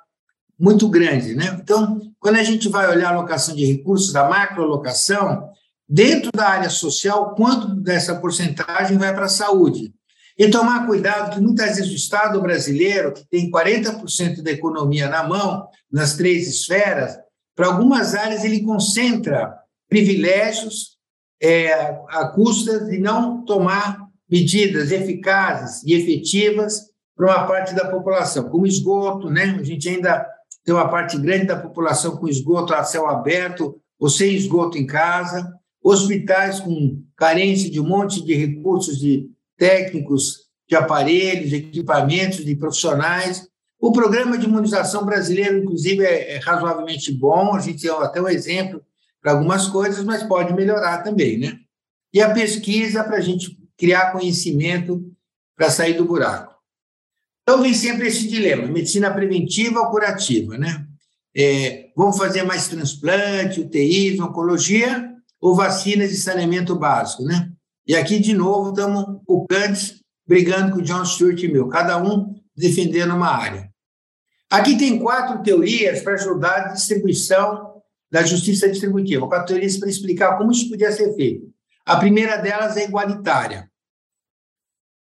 muito grande. Né? Então, quando a gente vai olhar a alocação de recursos, da macroalocação, dentro da área social, quanto dessa porcentagem vai para a saúde? E tomar cuidado que muitas vezes o Estado brasileiro, que tem 40% da economia na mão, nas três esferas, para algumas áreas ele concentra privilégios é, a custas de não tomar medidas eficazes e efetivas para uma parte da população, como esgoto, né? A gente ainda tem uma parte grande da população com esgoto a céu aberto ou sem esgoto em casa, hospitais com carência de um monte de recursos de técnicos, de aparelhos, de equipamentos, de profissionais. O programa de imunização brasileiro, inclusive, é, é razoavelmente bom, a gente tem até um exemplo para algumas coisas, mas pode melhorar também, né? E a pesquisa para a gente criar conhecimento para sair do buraco. Então, vem sempre esse dilema: medicina preventiva ou curativa, né? É, vamos fazer mais transplante, UTIs, oncologia ou vacinas de saneamento básico, né? E aqui, de novo, estamos o Cantes brigando com o John e meu, cada um defendendo uma área. Aqui tem quatro teorias para ajudar a distribuição da justiça distributiva, quatro teorias para explicar como isso podia ser feito. A primeira delas é igualitária.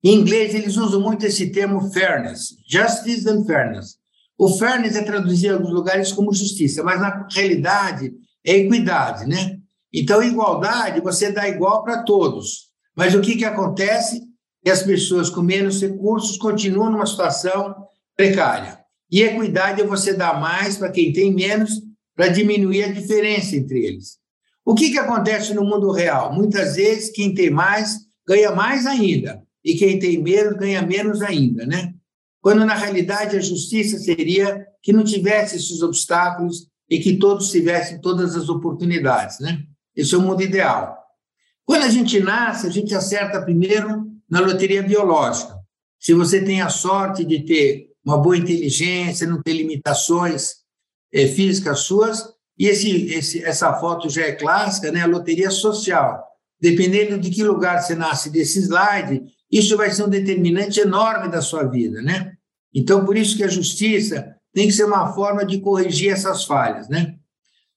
Em inglês, eles usam muito esse termo fairness, justice and fairness. O fairness é traduzido em alguns lugares como justiça, mas na realidade é equidade, né? Então, igualdade, você dá igual para todos. Mas o que, que acontece? Que as pessoas com menos recursos continuam numa situação precária. E equidade é você dar mais para quem tem menos, para diminuir a diferença entre eles. O que, que acontece no mundo real? Muitas vezes, quem tem mais ganha mais ainda, e quem tem menos ganha menos ainda, né? Quando, na realidade, a justiça seria que não tivesse esses obstáculos e que todos tivessem todas as oportunidades, né? Esse é o mundo ideal. Quando a gente nasce, a gente acerta primeiro na loteria biológica. Se você tem a sorte de ter uma boa inteligência, não ter limitações é, físicas suas, e esse, esse, essa foto já é clássica, né? a loteria social. Dependendo de que lugar você nasce desse slide, isso vai ser um determinante enorme da sua vida. Né? Então, por isso que a justiça tem que ser uma forma de corrigir essas falhas. Né?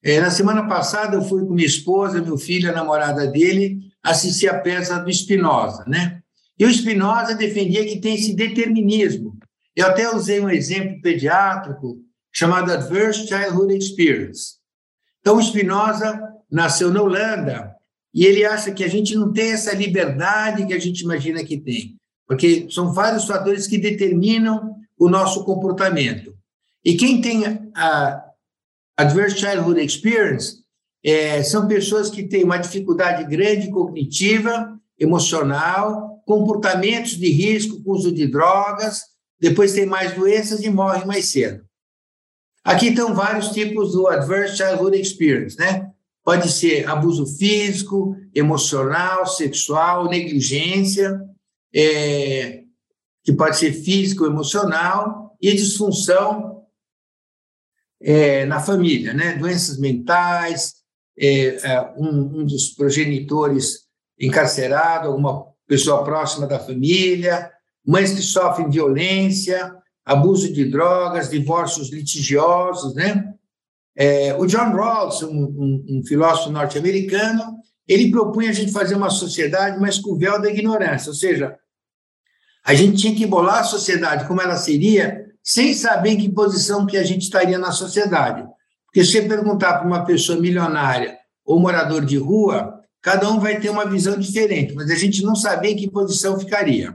É, na semana passada, eu fui com minha esposa, meu filho, a namorada dele, assistir a peça do Spinoza. Né? E o Spinoza defendia que tem esse determinismo. Eu até usei um exemplo pediátrico chamado Adverse Childhood Experience. Então, o Spinoza nasceu na Holanda e ele acha que a gente não tem essa liberdade que a gente imagina que tem, porque são vários fatores que determinam o nosso comportamento. E quem tem a Adverse Childhood Experience é, são pessoas que têm uma dificuldade grande cognitiva, emocional, comportamentos de risco uso de drogas, depois tem mais doenças e morrem mais cedo. Aqui estão vários tipos do Adverse Childhood Experience, né? Pode ser abuso físico, emocional, sexual, negligência, é, que pode ser físico, emocional, e disfunção é, na família, né? Doenças mentais, é, é um, um dos progenitores encarcerado, alguma pessoa próxima da família, mães que sofrem violência, abuso de drogas, divórcios litigiosos, né? É, o John Rawls, um, um, um filósofo norte-americano, ele propunha a gente fazer uma sociedade mais com o véu da ignorância, ou seja, a gente tinha que bolar a sociedade como ela seria, sem saber em que posição que a gente estaria na sociedade. Porque se você perguntar para uma pessoa milionária ou morador de rua, Cada um vai ter uma visão diferente, mas a gente não sabia em que posição ficaria.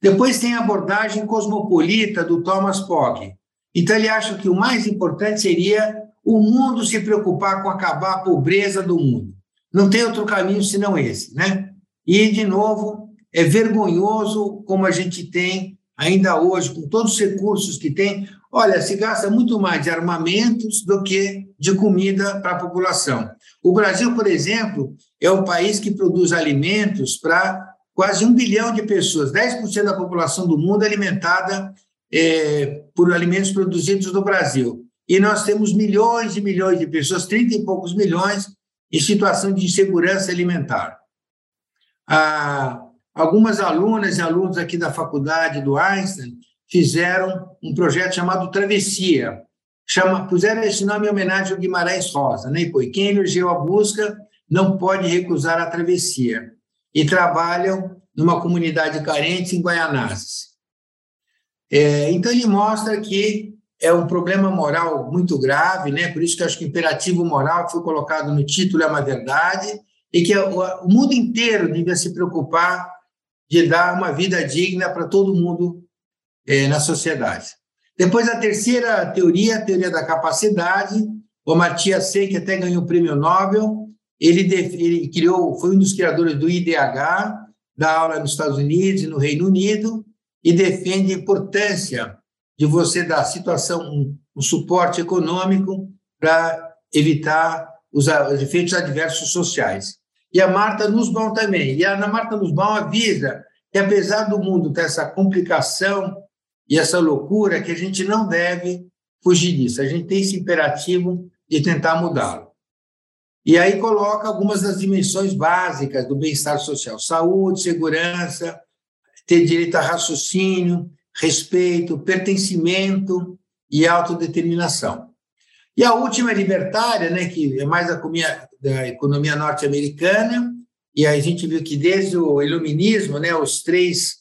Depois tem a abordagem cosmopolita do Thomas Pogge. Então, ele acha que o mais importante seria o mundo se preocupar com acabar a pobreza do mundo. Não tem outro caminho senão esse, né? E, de novo, é vergonhoso como a gente tem ainda hoje, com todos os recursos que tem. Olha, se gasta muito mais de armamentos do que de comida para a população. O Brasil, por exemplo, é o país que produz alimentos para quase um bilhão de pessoas. 10% da população do mundo é alimentada é, por alimentos produzidos no Brasil. E nós temos milhões e milhões de pessoas, 30 e poucos milhões, em situação de insegurança alimentar. Ah, algumas alunas e alunos aqui da faculdade do Einstein fizeram um projeto chamado Travessia. Chama, puseram esse nome em homenagem ao Guimarães Rosa, né? E quem elegeu a busca não pode recusar a travessia. E trabalham numa comunidade carente em Guaianazes. É, então, ele mostra que é um problema moral muito grave, né? por isso que acho que o imperativo moral foi colocado no título, é uma verdade, e que o mundo inteiro devia se preocupar de dar uma vida digna para todo mundo é, na sociedade. Depois, a terceira teoria, a teoria da capacidade, o Amartya Sen, que até ganhou o prêmio Nobel, ele, ele criou, foi um dos criadores do IDH, dá aula nos Estados Unidos e no Reino Unido, e defende a importância de você dar situação, um, um suporte econômico para evitar os, efeitos adversos sociais. E a Marta Nussbaum também. E a Ana Marta Nussbaum avisa que, apesar do mundo ter essa complicação e essa loucura, que a gente não deve fugir disso. A gente tem esse imperativo de tentar mudá-lo. E aí coloca algumas das dimensões básicas do bem-estar social: saúde, segurança, ter direito a raciocínio, respeito, pertencimento e autodeterminação. E a última é libertária, né, que é mais da economia, da economia norte-americana, e a gente viu que desde o iluminismo, né, os três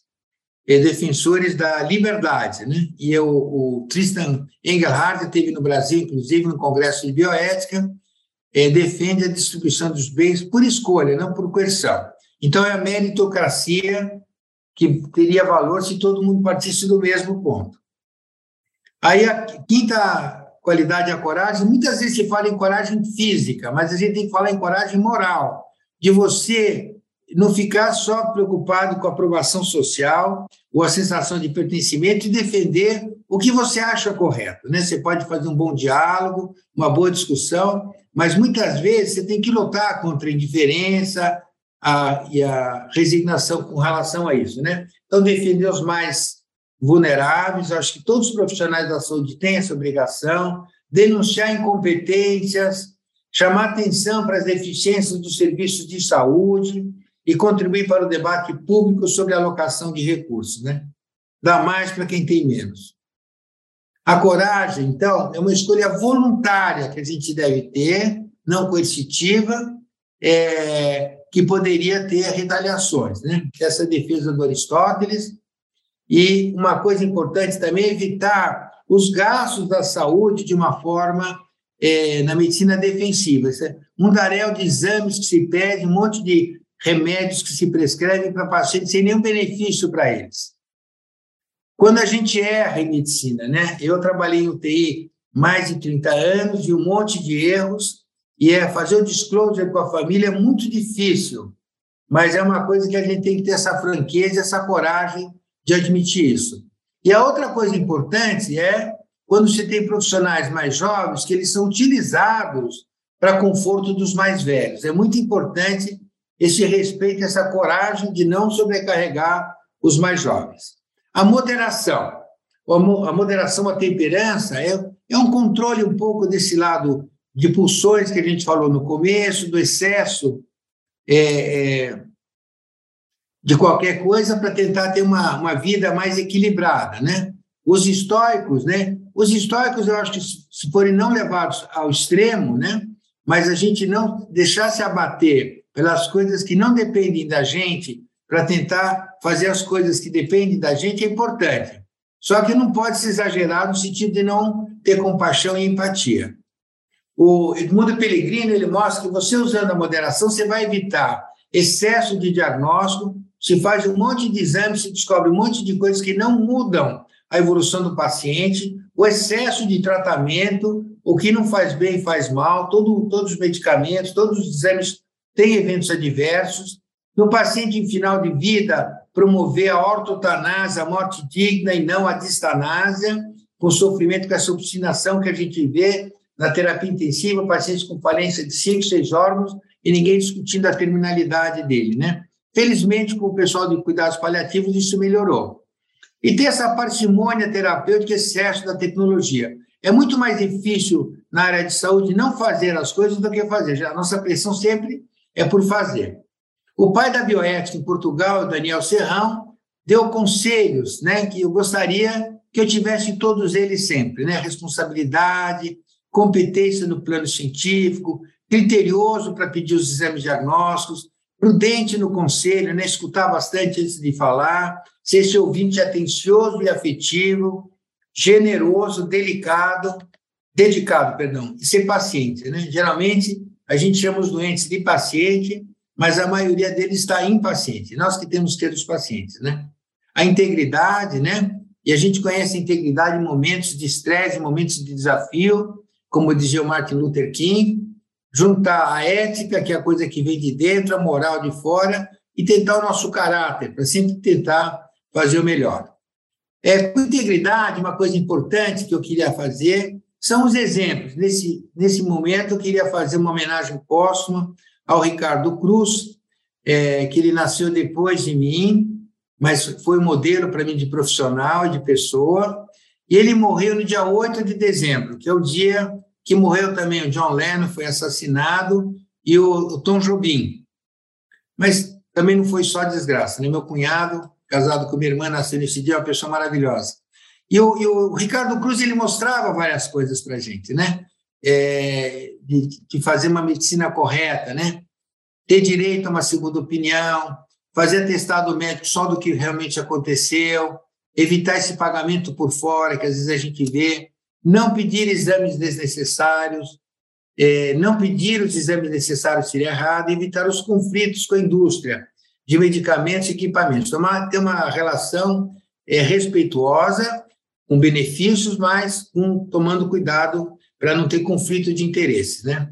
eh, defensores da liberdade, né? E o, o Tristan Engelhardt teve no Brasil, inclusive no Congresso de Bioética, é, defende a distribuição dos bens por escolha, não por coerção. Então, é a meritocracia que teria valor se todo mundo partisse do mesmo ponto. Aí, a quinta qualidade é a coragem. Muitas vezes se fala em coragem física, mas a gente tem que falar em coragem moral, de você não ficar só preocupado com a aprovação social ou a sensação de pertencimento e defender o que você acha correto. Né? Você pode fazer um bom diálogo, uma boa discussão, mas muitas vezes você tem que lutar contra a indiferença, a, e a resignação com relação a isso, né? Então, defender os mais vulneráveis, acho que todos os profissionais da saúde têm essa obrigação, denunciar incompetências, chamar atenção para as deficiências dos serviços de saúde e contribuir para o debate público sobre a alocação de recursos, né? Dá mais para quem tem menos. A coragem, então, é uma escolha voluntária que a gente deve ter, não coercitiva, é, que poderia ter retaliações, né? Essa defesa do Aristóteles. E uma coisa importante também é evitar os gastos da saúde de uma forma é, na medicina defensiva. É um daréu de exames que se pede, um monte de remédios que se prescrevem para pacientes sem nenhum benefício para eles. Quando a gente erra em medicina, né? Eu trabalhei em UTI mais de 30 anos e um monte de erros, e é fazer o disclosure com a família é muito difícil, mas é uma coisa que a gente tem que ter essa franqueza, essa coragem de admitir isso. E a outra coisa importante é quando você tem profissionais mais jovens que eles são utilizados para conforto dos mais velhos. É muito importante esse respeito, essa coragem de não sobrecarregar os mais jovens. A moderação. A moderação, a temperança é, é um controle um pouco desse lado de pulsões que a gente falou no começo, do excesso é, é, de qualquer coisa para tentar ter uma, uma vida mais equilibrada, né? Os estoicos, né? Os estoicos, eu acho que se forem não levados ao extremo, né? Mas a gente não deixar se abater pelas coisas que não dependem da gente para tentar fazer as coisas que dependem da gente é importante. Só que não pode se exagerar no sentido de não ter compaixão e empatia. O Edmundo Pellegrino ele mostra que você usando a moderação, você vai evitar excesso de diagnóstico, se faz um monte de exames, se descobre um monte de coisas que não mudam a evolução do paciente, o excesso de tratamento, o que não faz bem faz mal, todo, todos os medicamentos, todos os exames têm eventos adversos. No paciente em final de vida, promover a ortotanásia, a morte digna e não a distanásia, com sofrimento com essa obstinação que a gente vê na terapia intensiva, pacientes com falência de cinco, seis órgãos e ninguém discutindo a terminalidade dele, né? Felizmente, com o pessoal de cuidados paliativos, isso melhorou. E tem essa parcimônia terapêutica, excesso da tecnologia. É muito mais difícil na área de saúde não fazer as coisas do que fazer. A nossa pressão sempre é por fazer. O pai da bioética em Portugal, Daniel Serrão, deu conselhos né, que eu gostaria que eu tivesse todos eles sempre. Né? Responsabilidade, competência no plano científico, criterioso para pedir os exames diagnósticos, prudente no conselho, né? escutar bastante antes de falar, ser esse ouvinte atencioso e afetivo, generoso, delicado, dedicado, perdão, e ser paciente. Né? Geralmente, a gente chama os doentes de paciente, mas a maioria deles está impaciente. Nós que temos que ter os pacientes, né? A integridade, né? E a gente conhece a integridade em momentos de estresse, momentos de desafio, como dizia o Martin Luther King, juntar a ética, que é a coisa que vem de dentro, a moral de fora, e tentar o nosso caráter, para sempre tentar fazer o melhor. É, com integridade, uma coisa importante que eu queria fazer são os exemplos. Nesse, nesse momento, eu queria fazer uma homenagem póstuma ao Ricardo Cruz, é, que ele nasceu depois de mim, mas foi um modelo para mim de profissional de pessoa. E ele morreu no dia 8 de dezembro, que é o dia que morreu também o John Lennon, foi assassinado, e o, o Tom Jobim. Mas também não foi só desgraça, né? Meu cunhado, casado com minha irmã, nasceu nesse dia, uma pessoa maravilhosa. E o, e o Ricardo Cruz, ele mostrava várias coisas para a gente, né? É, de, de fazer uma medicina correta, né? Ter direito a uma segunda opinião, fazer atestado médico só do que realmente aconteceu, evitar esse pagamento por fora, que às vezes a gente vê, não pedir exames desnecessários, é, não pedir os exames necessários seria errado, evitar os conflitos com a indústria de medicamentos e equipamentos. Tomar, ter uma relação é, respeituosa, com benefícios, mas com, tomando cuidado para não ter conflito de interesses. Né?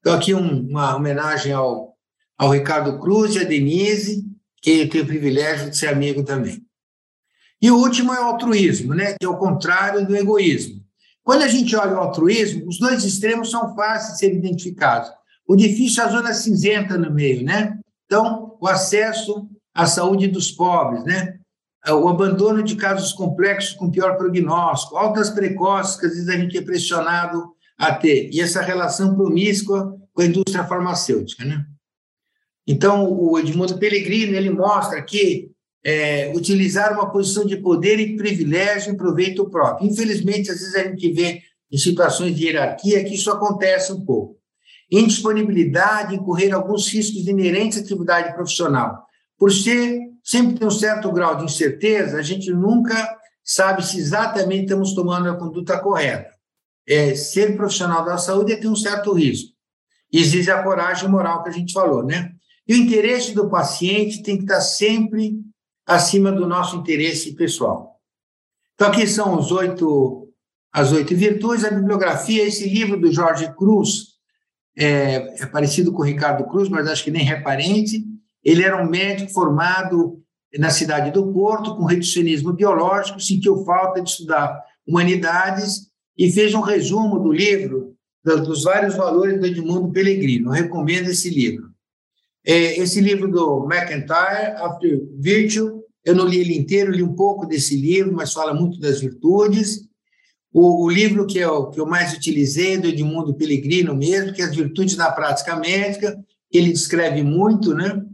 Então, aqui um, uma homenagem ao, ao Ricardo Cruz e a Denise, que tenho o privilégio de ser amigo também. E o último é o altruísmo, né? que é o contrário do egoísmo. Quando a gente olha o altruísmo, os dois extremos são fáceis de serem identificados. O difícil é a zona cinzenta no meio, né? Então, o acesso à saúde dos pobres, né? o abandono de casos complexos com pior prognóstico, altas precoces que às vezes a gente é pressionado a ter, e essa relação promíscua com a indústria farmacêutica. Né? Então, o Edmundo Pellegrino ele mostra que é, utilizar uma posição de poder e privilégio em proveito próprio. Infelizmente, às vezes a gente vê em situações de hierarquia que isso acontece um pouco. Indisponibilidade em correr alguns riscos inerentes à atividade profissional. Por ser sempre tem um certo grau de incerteza, a gente nunca sabe se exatamente estamos tomando a conduta correta. É, ser profissional da saúde é ter um certo risco. Exige a coragem moral que a gente falou, né? E o interesse do paciente tem que estar sempre acima do nosso interesse pessoal. Então, aqui são os oito, as oito virtudes. A bibliografia, esse livro do Jorge Cruz, é, é parecido com o Ricardo Cruz, mas acho que nem é parente. Ele era um médico formado na cidade do Porto, com reducionismo biológico, sentiu falta de estudar humanidades e fez um resumo do livro, dos vários valores do Edmundo Pellegrino. Eu recomendo esse livro. É, esse livro do McIntyre, After Virtue, eu não li ele inteiro, li um pouco desse livro, mas fala muito das virtudes. O, o livro que eu, que eu mais utilizei, do Edmundo Pellegrino mesmo, que é As Virtudes da Prática Médica, ele descreve muito, né?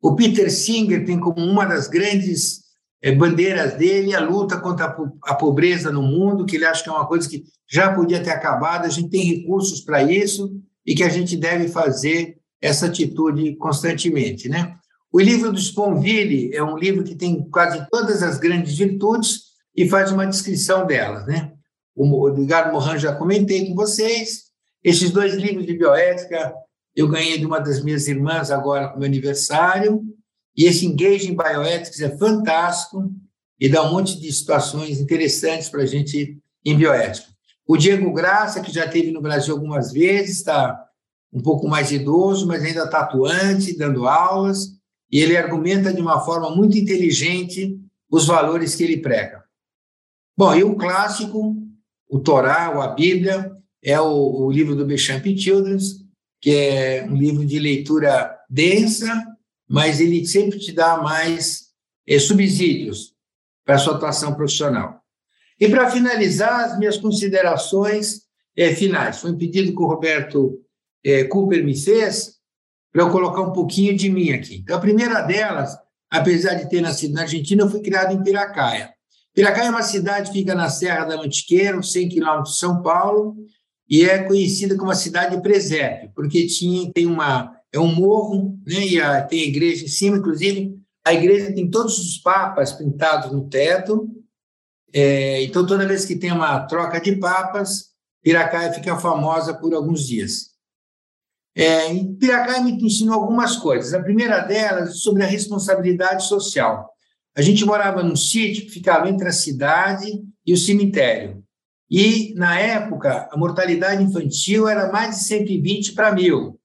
O Peter Singer tem como uma das grandes é, bandeiras dele a luta contra a pobreza no mundo, que ele acha que é uma coisa que já podia ter acabado, a gente tem recursos para isso e que a gente deve fazer essa atitude constantemente, né? O livro do Sponville é um livro que tem quase todas as grandes virtudes e faz uma descrição delas, né? O Edgar Morin já comentei com vocês. Esses dois livros de bioética eu ganhei de uma das minhas irmãs agora com meu aniversário. E esse Engage em Bioethics é fantástico e dá um monte de situações interessantes para a gente em bioética. O Diego Graça, que já esteve no Brasil algumas vezes, está um pouco mais idoso, mas ainda está atuante, dando aulas, e ele argumenta de uma forma muito inteligente os valores que ele prega. Bom, e o clássico, o Torá, ou a Bíblia, é o, o livro do Bechamp Children's, que é um livro de leitura densa, mas ele sempre te dá mais é, subsídios para a sua atuação profissional. E para finalizar, as minhas considerações é, finais. Foi um pedido que o Roberto é, Cooper me fez para eu colocar um pouquinho de mim aqui. Então, a primeira delas, apesar de ter nascido na Argentina, eu fui criado em Piracaia. Piracaia é uma cidade que fica na Serra da Mantiqueira, 100 quilômetros de São Paulo, e é conhecida como a cidade de presépio, porque tinha, tem uma, é um morro, né, e a, tem a igreja em cima, inclusive a igreja tem todos os papas pintados no teto, é, então toda vez que tem uma troca de papas, Piracaia fica famosa por alguns dias. É, Piracaia me ensinou algumas coisas. A primeira delas é sobre a responsabilidade social. A gente morava num sítio que ficava entre a cidade e o cemitério. E, na época, a mortalidade infantil era mais de 120 para mil.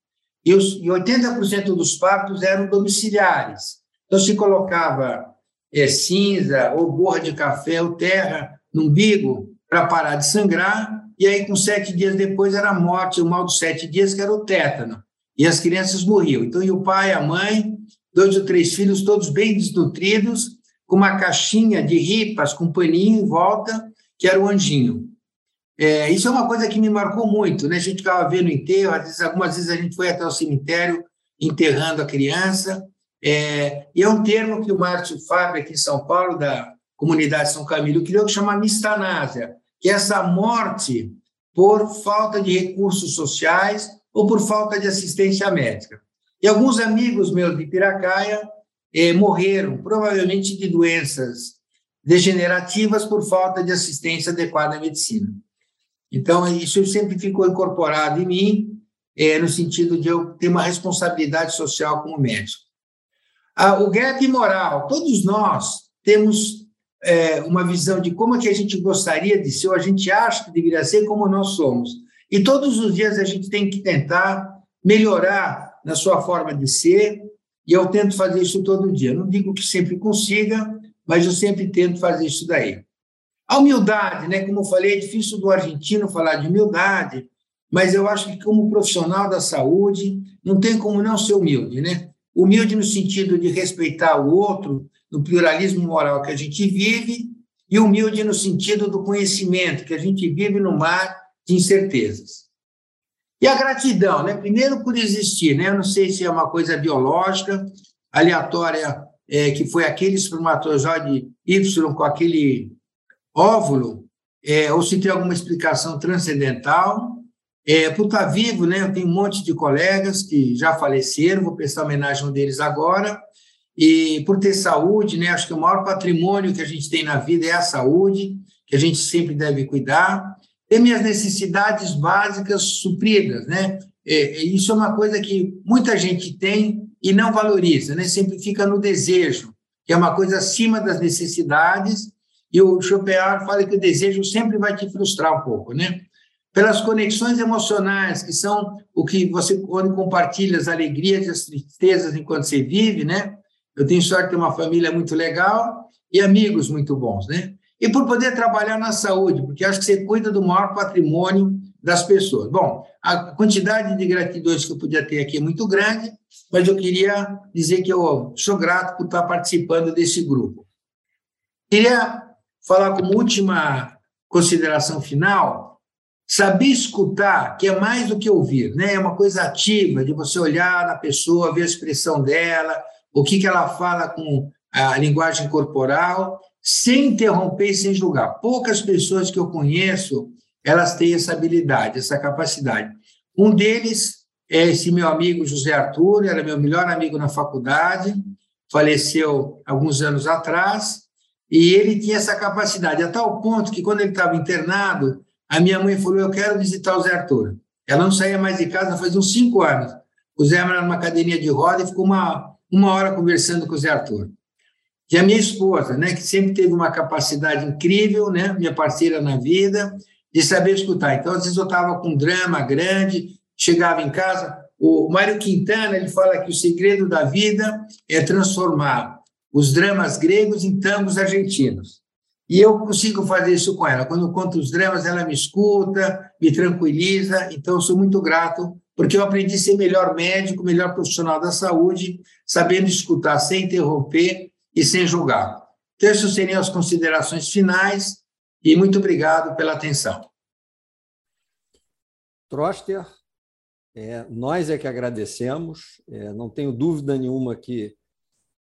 E, os, e 80% dos partos eram domiciliares. Então, se colocava é, cinza, ou borra de café, ou terra no umbigo para parar de sangrar, e aí, com sete dias depois, era a morte, o mal dos sete dias, que era o tétano. E as crianças morriam. Então, e o pai, a mãe, dois ou três filhos, todos bem desnutridos, com uma caixinha de ripas com paninho em volta, que era o anjinho. É, isso é uma coisa que me marcou muito, né? A gente ficava vendo enterro, vezes, algumas vezes a gente foi até o cemitério enterrando a criança. É, e é um termo que o Márcio Fábio, aqui em São Paulo, da comunidade São Camilo, criou, que chama mistanásia, que essa morte por falta de recursos sociais ou por falta de assistência médica. E alguns amigos meus de Piracaia eh, morreram, provavelmente de doenças degenerativas por falta de assistência adequada à medicina. Então, isso sempre ficou incorporado em mim, é, no sentido de eu ter uma responsabilidade social como médico. Ah, o gap moral, todos nós temos é, uma visão de como é que a gente gostaria de ser, ou a gente acha que deveria ser como nós somos. E todos os dias a gente tem que tentar melhorar na sua forma de ser, e eu tento fazer isso todo dia. Não digo que sempre consiga, mas eu sempre tento fazer isso daí. A humildade, né? Como eu falei, é difícil do argentino falar de humildade, mas eu acho que como profissional da saúde não tem como não ser humilde, né? humilde no sentido de respeitar o outro, no pluralismo moral que a gente vive, e humilde no sentido do conhecimento, que a gente vive no mar de incertezas. E a gratidão, né? Primeiro por existir, né? Eu não sei se é uma coisa biológica, aleatória, é, que foi aquele espermatozoide Y com aquele óvulo, é, ou se tem alguma explicação transcendental. É, por estar vivo, né? Eu tenho um monte de colegas que já faleceram, vou prestar homenagem a um deles agora. E por ter saúde, né? Acho que o maior patrimônio que a gente tem na vida é a saúde, que a gente sempre deve cuidar ter minhas necessidades básicas supridas, né? É, isso é uma coisa que muita gente tem e não valoriza, né? Sempre fica no desejo, que é uma coisa acima das necessidades. E o Schopenhauer fala que o desejo sempre vai te frustrar um pouco, né? Pelas conexões emocionais, que são o que você quando compartilha as alegrias e as tristezas enquanto você vive, né? Eu tenho sorte de ter uma família muito legal e amigos muito bons, né? e por poder trabalhar na saúde, porque acho que você cuida do maior patrimônio das pessoas. Bom, a quantidade de gratidões que eu podia ter aqui é muito grande, mas eu queria dizer que eu sou grato por estar participando desse grupo. Queria falar como última consideração final, saber escutar, que é mais do que ouvir, né? É uma coisa ativa de você olhar na pessoa, ver a expressão dela, o que que ela fala com a linguagem corporal sem interromper e sem julgar. Poucas pessoas que eu conheço, elas têm essa habilidade, essa capacidade. Um deles é esse meu amigo José Arthur, era meu melhor amigo na faculdade, faleceu alguns anos atrás, e ele tinha essa capacidade, a tal ponto que quando ele estava internado, a minha mãe falou, eu quero visitar o Zé Arthur. Ela não saía mais de casa faz uns cinco anos. O Zé era numa cadeirinha de roda e ficou uma, uma hora conversando com o Zé Arthur. E a minha esposa, né, que sempre teve uma capacidade incrível, né, minha parceira na vida, de saber escutar. Então, às vezes eu estava com um drama grande, chegava em casa, o Mário Quintana, ele fala que o segredo da vida é transformar os dramas gregos em tangos argentinos. E eu consigo fazer isso com ela. Quando eu conto os dramas, ela me escuta, me tranquiliza. Então, eu sou muito grato, porque eu aprendi a ser melhor médico, melhor profissional da saúde, sabendo escutar sem interromper e sem julgar. Então, seriam as considerações finais e muito obrigado pela atenção. Troster, é, nós é que agradecemos, é, não tenho dúvida nenhuma que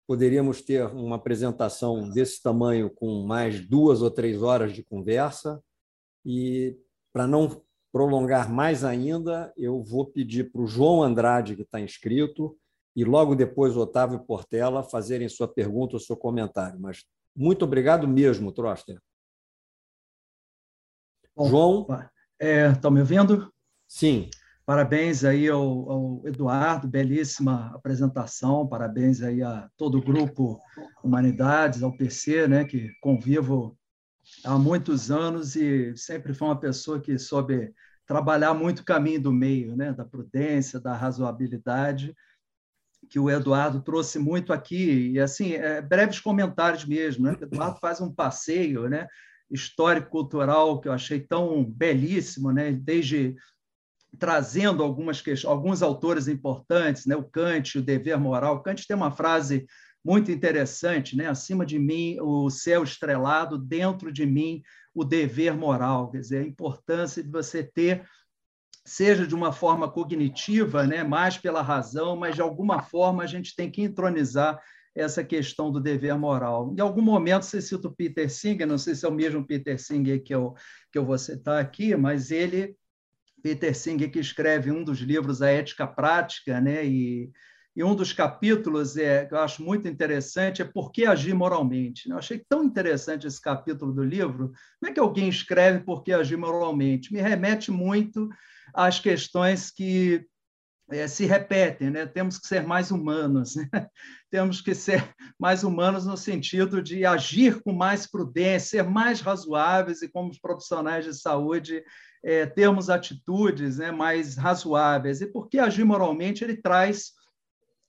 poderíamos ter uma apresentação desse tamanho com mais duas ou três horas de conversa e para não prolongar mais ainda, eu vou pedir para o João Andrade, que está inscrito, e logo depois o Otávio Portela fazerem sua pergunta ou seu comentário. Mas muito obrigado mesmo, Troster. Bom, João? Estão é, me ouvindo? Sim. Parabéns aí ao, ao, Eduardo, belíssima apresentação. Parabéns aí a todo o grupo Humanidades, ao PC, né, que convivo há muitos anos e sempre foi uma pessoa que soube trabalhar muito o caminho do meio, né, da prudência, da razoabilidade que o Eduardo trouxe muito aqui, e assim, é, breves comentários mesmo, né? O Eduardo faz um passeio, né? histórico-cultural que eu achei tão belíssimo, né? Desde trazendo algumas alguns autores importantes, né? O Kant, o dever moral. O Kant tem uma frase muito interessante, né? Acima de mim o céu estrelado, dentro de mim o dever moral. Quer dizer, a importância de você ter seja de uma forma cognitiva, né, mais pela razão, mas de alguma forma a gente tem que entronizar essa questão do dever moral. Em algum momento você cita o Peter Singer, não sei se é o mesmo Peter Singer que eu, que eu vou citar aqui, mas ele, Peter Singer, que escreve um dos livros, A Ética Prática, né, e, e um dos capítulos é, que eu acho muito interessante é Por que agir moralmente. Eu achei tão interessante esse capítulo do livro. Como é que alguém escreve Por que agir moralmente? Me remete muito às questões que é, se repetem, né? Temos que ser mais humanos, né? temos que ser mais humanos no sentido de agir com mais prudência, ser mais razoáveis e, como profissionais de saúde, é, termos atitudes né, mais razoáveis. E porque agir moralmente ele traz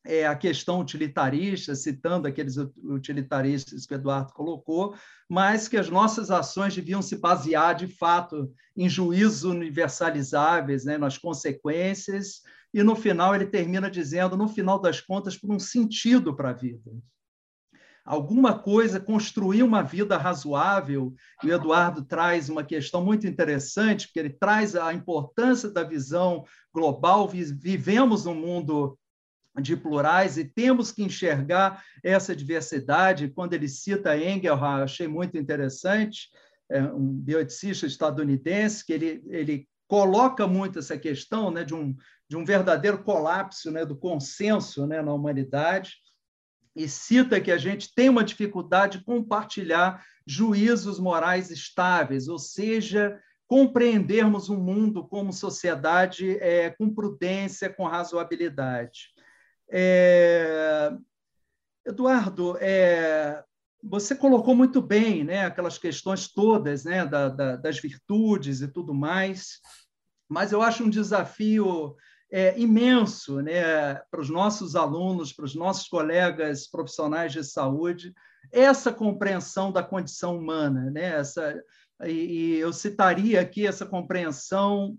é, a questão utilitarista, citando aqueles utilitaristas que o Eduardo colocou, mas que as nossas ações deviam se basear, de fato, em juízos universalizáveis, né, nas consequências e no final ele termina dizendo, no final das contas, por um sentido para a vida. Alguma coisa, construir uma vida razoável, e o Eduardo traz uma questão muito interessante, porque ele traz a importância da visão global. Vivemos num mundo de plurais e temos que enxergar essa diversidade. Quando ele cita Engel, achei muito interessante, é um bioeticista estadunidense, que ele, ele coloca muito essa questão né, de, um, de um verdadeiro colapso né, do consenso né, na humanidade e cita que a gente tem uma dificuldade de compartilhar juízos morais estáveis, ou seja, compreendermos o mundo como sociedade é, com prudência, com razoabilidade. É... Eduardo, é... você colocou muito bem né, aquelas questões todas né, da, da, das virtudes e tudo mais, mas eu acho um desafio é, imenso né, para os nossos alunos, para os nossos colegas profissionais de saúde, essa compreensão da condição humana. Né, essa, e, e eu citaria aqui essa compreensão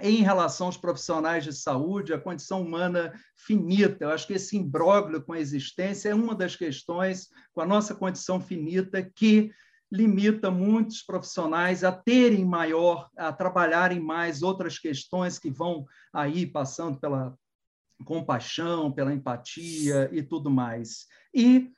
em relação aos profissionais de saúde, a condição humana finita. Eu acho que esse imbróglio com a existência é uma das questões com a nossa condição finita que limita muitos profissionais a terem maior, a trabalharem mais outras questões que vão aí passando pela compaixão, pela empatia e tudo mais. E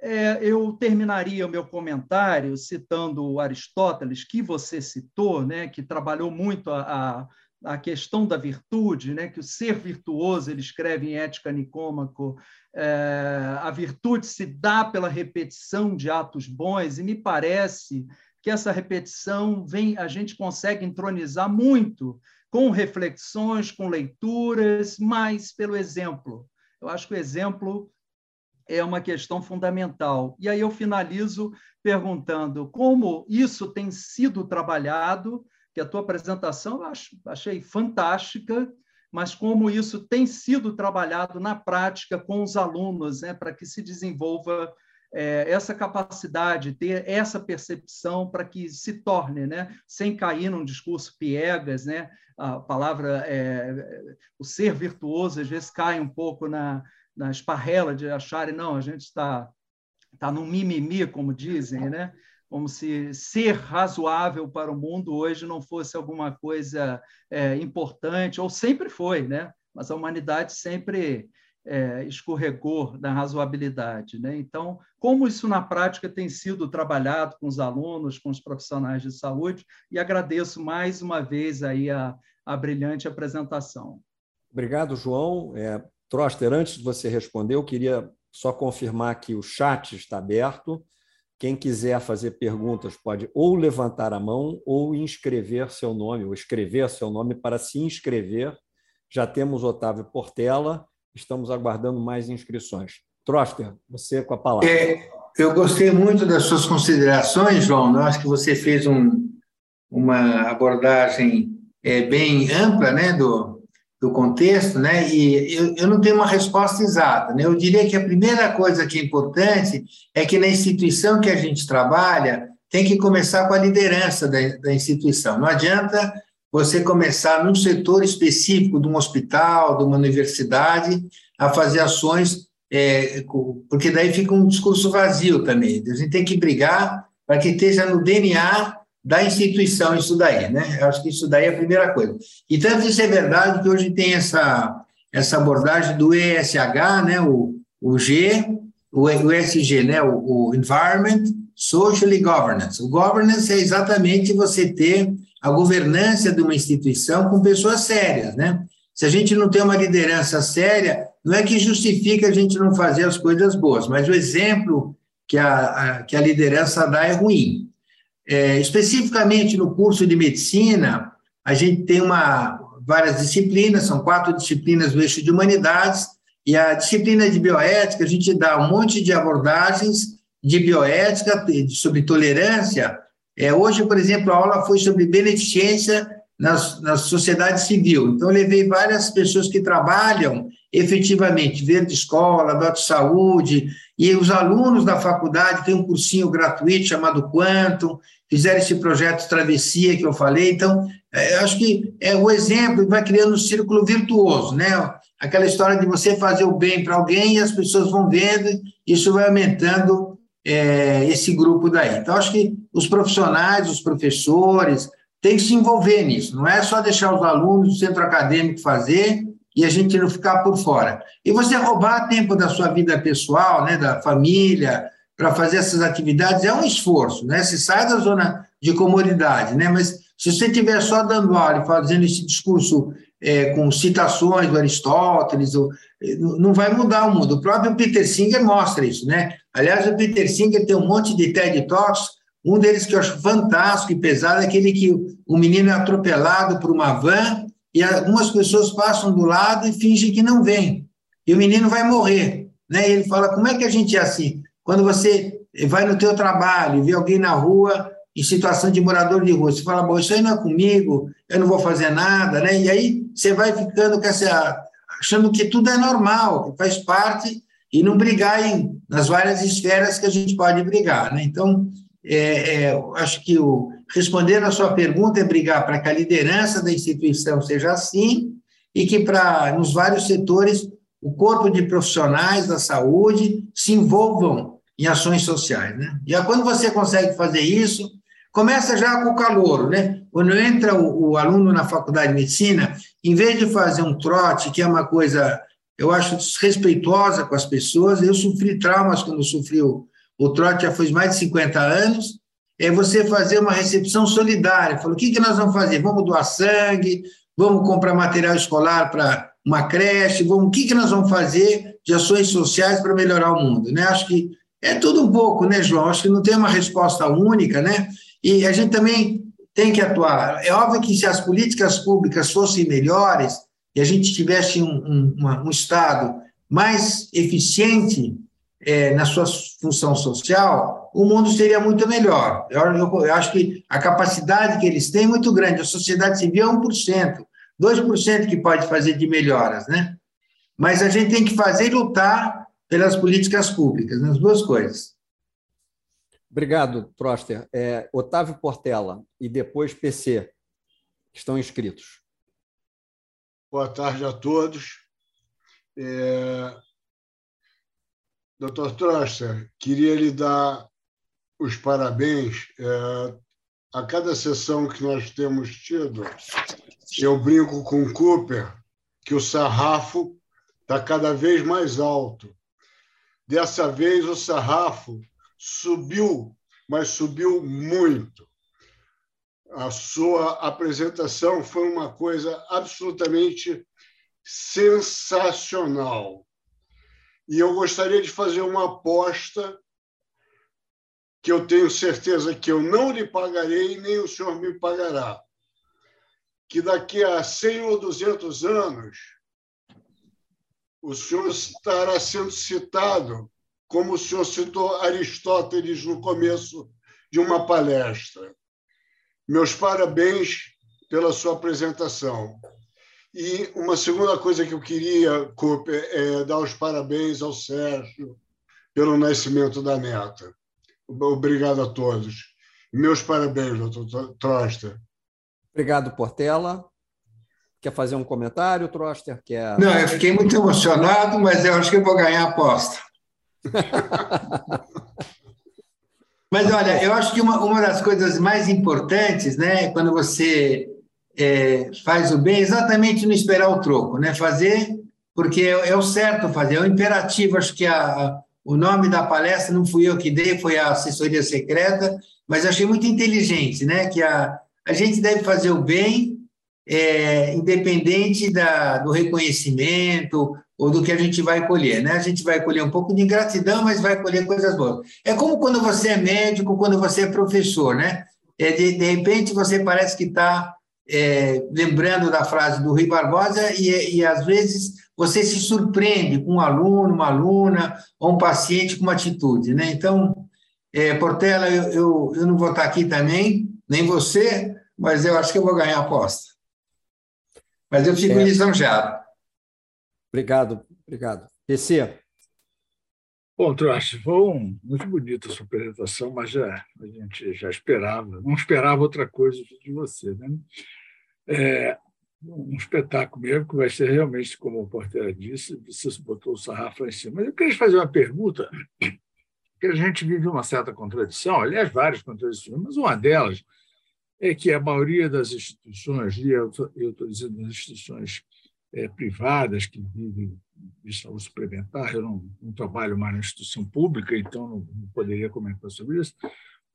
é, eu terminaria o meu comentário citando Aristóteles, que você citou, né, que trabalhou muito a, a a questão da virtude, né, que o ser virtuoso, ele escreve em Ética Nicômaco, é, a virtude se dá pela repetição de atos bons, e me parece que essa repetição vem, a gente consegue entronizar muito com reflexões, com leituras, mas pelo exemplo. Eu acho que o exemplo é uma questão fundamental. E aí eu finalizo perguntando como isso tem sido trabalhado que a tua apresentação eu acho, achei fantástica, mas como isso tem sido trabalhado na prática com os alunos, né, para que se desenvolva é, essa capacidade, ter essa percepção para que se torne, né, sem cair num discurso piegas, né, a palavra, é, o ser virtuoso às vezes cai um pouco na, na esparrela de acharem, não, a gente está tá num mimimi, como dizem, né? Como se ser razoável para o mundo hoje não fosse alguma coisa é, importante, ou sempre foi, né? mas a humanidade sempre é, escorregou na razoabilidade. Né? Então, como isso na prática tem sido trabalhado com os alunos, com os profissionais de saúde, e agradeço mais uma vez aí a, a brilhante apresentação. Obrigado, João. É, Troster, antes de você responder, eu queria só confirmar que o chat está aberto. Quem quiser fazer perguntas pode ou levantar a mão ou inscrever seu nome, ou escrever seu nome para se inscrever. Já temos Otávio Portela, estamos aguardando mais inscrições. Troster, você com a palavra. É, eu gostei muito das suas considerações, João. Eu acho que você fez um, uma abordagem é, bem ampla né, do, do contexto, né? E eu, eu não tenho uma resposta exata, né? Eu diria que a primeira coisa que é importante é que na instituição que a gente trabalha tem que começar com a liderança da, da instituição. Não adianta você começar num setor específico de um hospital, de uma universidade, a fazer ações, é, porque daí fica um discurso vazio também. A gente tem que brigar para que esteja no DNA da instituição isso daí, né? Eu acho que isso daí é a primeira coisa. E tanto isso é verdade que hoje tem essa, essa abordagem do ESH, né? O, o G, o, ESG, né? O, o Environment, Social e Governance. O governance é exatamente você ter a governança de uma instituição com pessoas sérias, né? Se a gente não tem uma liderança séria, não é que justifica a gente não fazer as coisas boas, mas o exemplo que a, a que a liderança dá é ruim. É, especificamente no curso de medicina, a gente tem uma, várias disciplinas, são quatro disciplinas do eixo de humanidades, e a disciplina de bioética, a gente dá um monte de abordagens de bioética, sobre tolerância. É, hoje, por exemplo, a aula foi sobre beneficência na, na sociedade civil. Então, levei várias pessoas que trabalham efetivamente, Verde Escola, Dote Saúde, e os alunos da faculdade têm um cursinho gratuito chamado Quantum, fizeram esse projeto Travessia que eu falei. Então, é, eu acho que é o exemplo vai criando um círculo virtuoso, né? Aquela história de você fazer o bem para alguém e as pessoas vão vendo, isso vai aumentando é, esse grupo daí. Então, acho que os profissionais, os professores, têm que se envolver nisso, não é só deixar os alunos do centro acadêmico fazer e a gente não ficar por fora. E você roubar tempo da sua vida pessoal, né, da família, para fazer essas atividades é um esforço, né? Você sai da zona de comodidade, né? Mas se você estiver só dando aula e fazendo esse discurso é, com citações do Aristóteles, ou, é, não vai mudar o mundo. O próprio Peter Singer mostra isso, né? Aliás, o Peter Singer tem um monte de TED Talks, um deles que eu acho fantástico e pesado é aquele que o menino é atropelado por uma van e algumas pessoas passam do lado e fingem que não vem. E o menino vai morrer. Né? E ele fala, como é que a gente é assim? Quando você vai no teu trabalho, vê alguém na rua em situação de morador de rua, você fala, bom, isso aí não é comigo, eu não vou fazer nada, né? E aí você vai ficando com essa, achando que tudo é normal, que faz parte, e não brigar em, nas várias esferas que a gente pode brigar, né? Então, é, é, acho que o, responder a sua pergunta é brigar para que a liderança da instituição seja assim e que para nos vários setores o corpo de profissionais da saúde se envolvam em ações sociais, né? E quando você consegue fazer isso, começa já com o calor, né? Quando entra o, o aluno na faculdade de medicina, em vez de fazer um trote, que é uma coisa, eu acho desrespeitosa com as pessoas, eu sofri traumas quando sofri o, o trote já faz mais de 50 anos, é você fazer uma recepção solidária. Falou, o que, que nós vamos fazer? Vamos doar sangue, vamos comprar material escolar para uma creche, vamos, o que, que nós vamos fazer de ações sociais para melhorar o mundo? Né? Acho que é tudo um pouco, né, João? Acho que não tem uma resposta única, né? E a gente também tem que atuar. É óbvio que se as políticas públicas fossem melhores e a gente tivesse um, um, uma, um Estado mais eficiente é, na sua função social, o mundo seria muito melhor. Eu, eu, eu, acho que a capacidade que eles têm é muito grande. A sociedade civil é 1%, 2% que pode fazer de melhoras, né? Mas a gente tem que fazer e lutar pelas políticas públicas, nas duas coisas. Obrigado, Proster. É, Otávio Portela e depois PC, que estão inscritos. Boa tarde a todos. É, Doutor Troster, queria lhe dar os parabéns. É, a cada sessão que nós temos tido, eu brinco com o Cooper que o sarrafo está cada vez mais alto. Dessa vez, o sarrafo subiu, mas subiu muito. A sua apresentação foi uma coisa absolutamente sensacional. E eu gostaria de fazer uma aposta que eu tenho certeza que eu não lhe pagarei nem o senhor me pagará. Que daqui a 100 ou 200 anos, o senhor estará sendo citado como o senhor citou Aristóteles no começo de uma palestra. Meus parabéns pela sua apresentação. E uma segunda coisa que eu queria, Cooper, é dar os parabéns ao Sérgio pelo nascimento da neta. Obrigado a todos. Meus parabéns, doutor Troster. Obrigado, Portela. Quer fazer um comentário, Troster? Quer... Não, eu fiquei muito emocionado, mas eu acho que eu vou ganhar a aposta. mas olha, eu acho que uma, uma das coisas mais importantes, né, quando você é, faz o bem exatamente não esperar o troco, né? Fazer porque é, é o certo fazer, é o imperativo. Acho que a, o nome da palestra não fui eu que dei, foi a assessoria secreta, mas achei muito inteligente, né? Que a, a gente deve fazer o bem, é, independente da, do reconhecimento ou do que a gente vai colher, né? A gente vai colher um pouco de ingratidão, mas vai colher coisas boas. É como quando você é médico, quando você é professor, né? É, de, de repente você parece que está é, lembrando da frase do Rui Barbosa, e, e às vezes você se surpreende com um aluno, uma aluna, ou um paciente com uma atitude. Né? Então, é, Portela, eu, eu, eu não vou estar aqui também, nem você, mas eu acho que eu vou ganhar a aposta. Mas eu fico é. lisonjeado. Obrigado, obrigado. PC. Bom, Troche, foi muito bonita a sua apresentação, mas já, a gente já esperava, não esperava outra coisa de você. Né? É, um espetáculo mesmo, que vai ser realmente, como o Portela disse, você botou o sarrafo lá em cima. Mas eu queria fazer uma pergunta, que a gente vive uma certa contradição, aliás, várias contradições, mas uma delas é que a maioria das instituições, e eu estou dizendo das instituições é, privadas que vivem de saúde suplementar, eu não, não, trabalho mais na instituição pública, então não, não, poderia comentar sobre isso.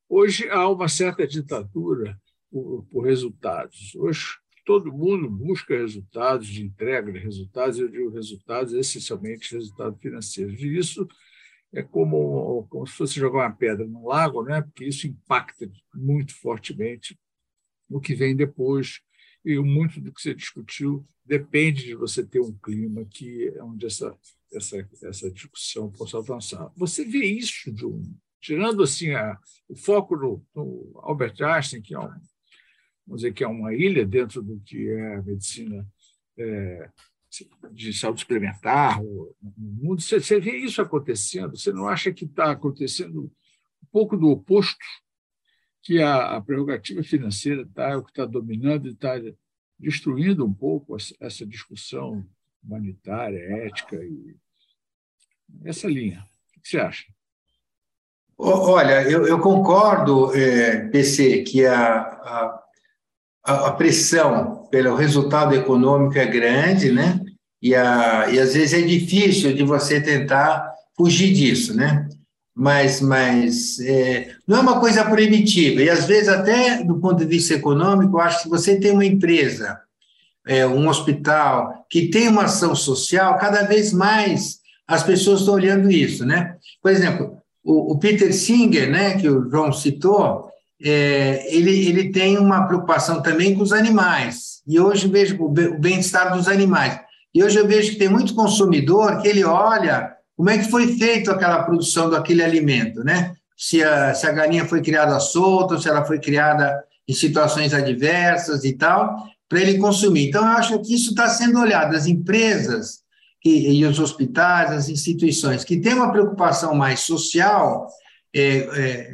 Hoje há uma certa ditadura por, por resultados. Hoje todo mundo busca resultados, de entrega de resultados, eu digo resultados, essencialmente resultados financeiros. E isso é como, como se fosse jogar uma pedra no lago, né? porque isso impacta muito fortemente o que vem depois. E muito do que você discutiu depende de você ter um clima que é onde essa, essa, essa discussão possa avançar. Você vê isso, um, tirando assim a, o foco no, no Albert Einstein, que é um vamos dizer que é uma ilha dentro do que é a medicina é, de saúde suplementar no mundo. Você, você vê isso acontecendo? Você não acha que está acontecendo um pouco do oposto? Que a, a prerrogativa financeira está é o que está dominando e está destruindo um pouco essa discussão humanitária, ética e essa linha. O que você acha? Olha, eu, eu concordo, é, PC, que a, a a, pressão pelo resultado econômico é grande, né? E, a, e às vezes é difícil de você tentar fugir disso, né? Mas, mas é, não é uma coisa proibitiva. E às vezes, até do ponto de vista econômico, eu acho que você tem uma empresa, é, um hospital, que tem uma ação social, cada vez mais as pessoas estão olhando isso, né? Por exemplo, o, o Peter Singer, né, que o João citou, é, ele, ele tem uma preocupação também com os animais. E hoje vejo o bem-estar dos animais. E hoje eu vejo que tem muito consumidor que ele olha como é que foi feito aquela produção daquele alimento, né? Se a, se a galinha foi criada solta, se ela foi criada em situações adversas e tal, para ele consumir. Então, eu acho que isso está sendo olhado. As empresas e, e, os hospitais, as instituições que têm uma preocupação mais social, é, é,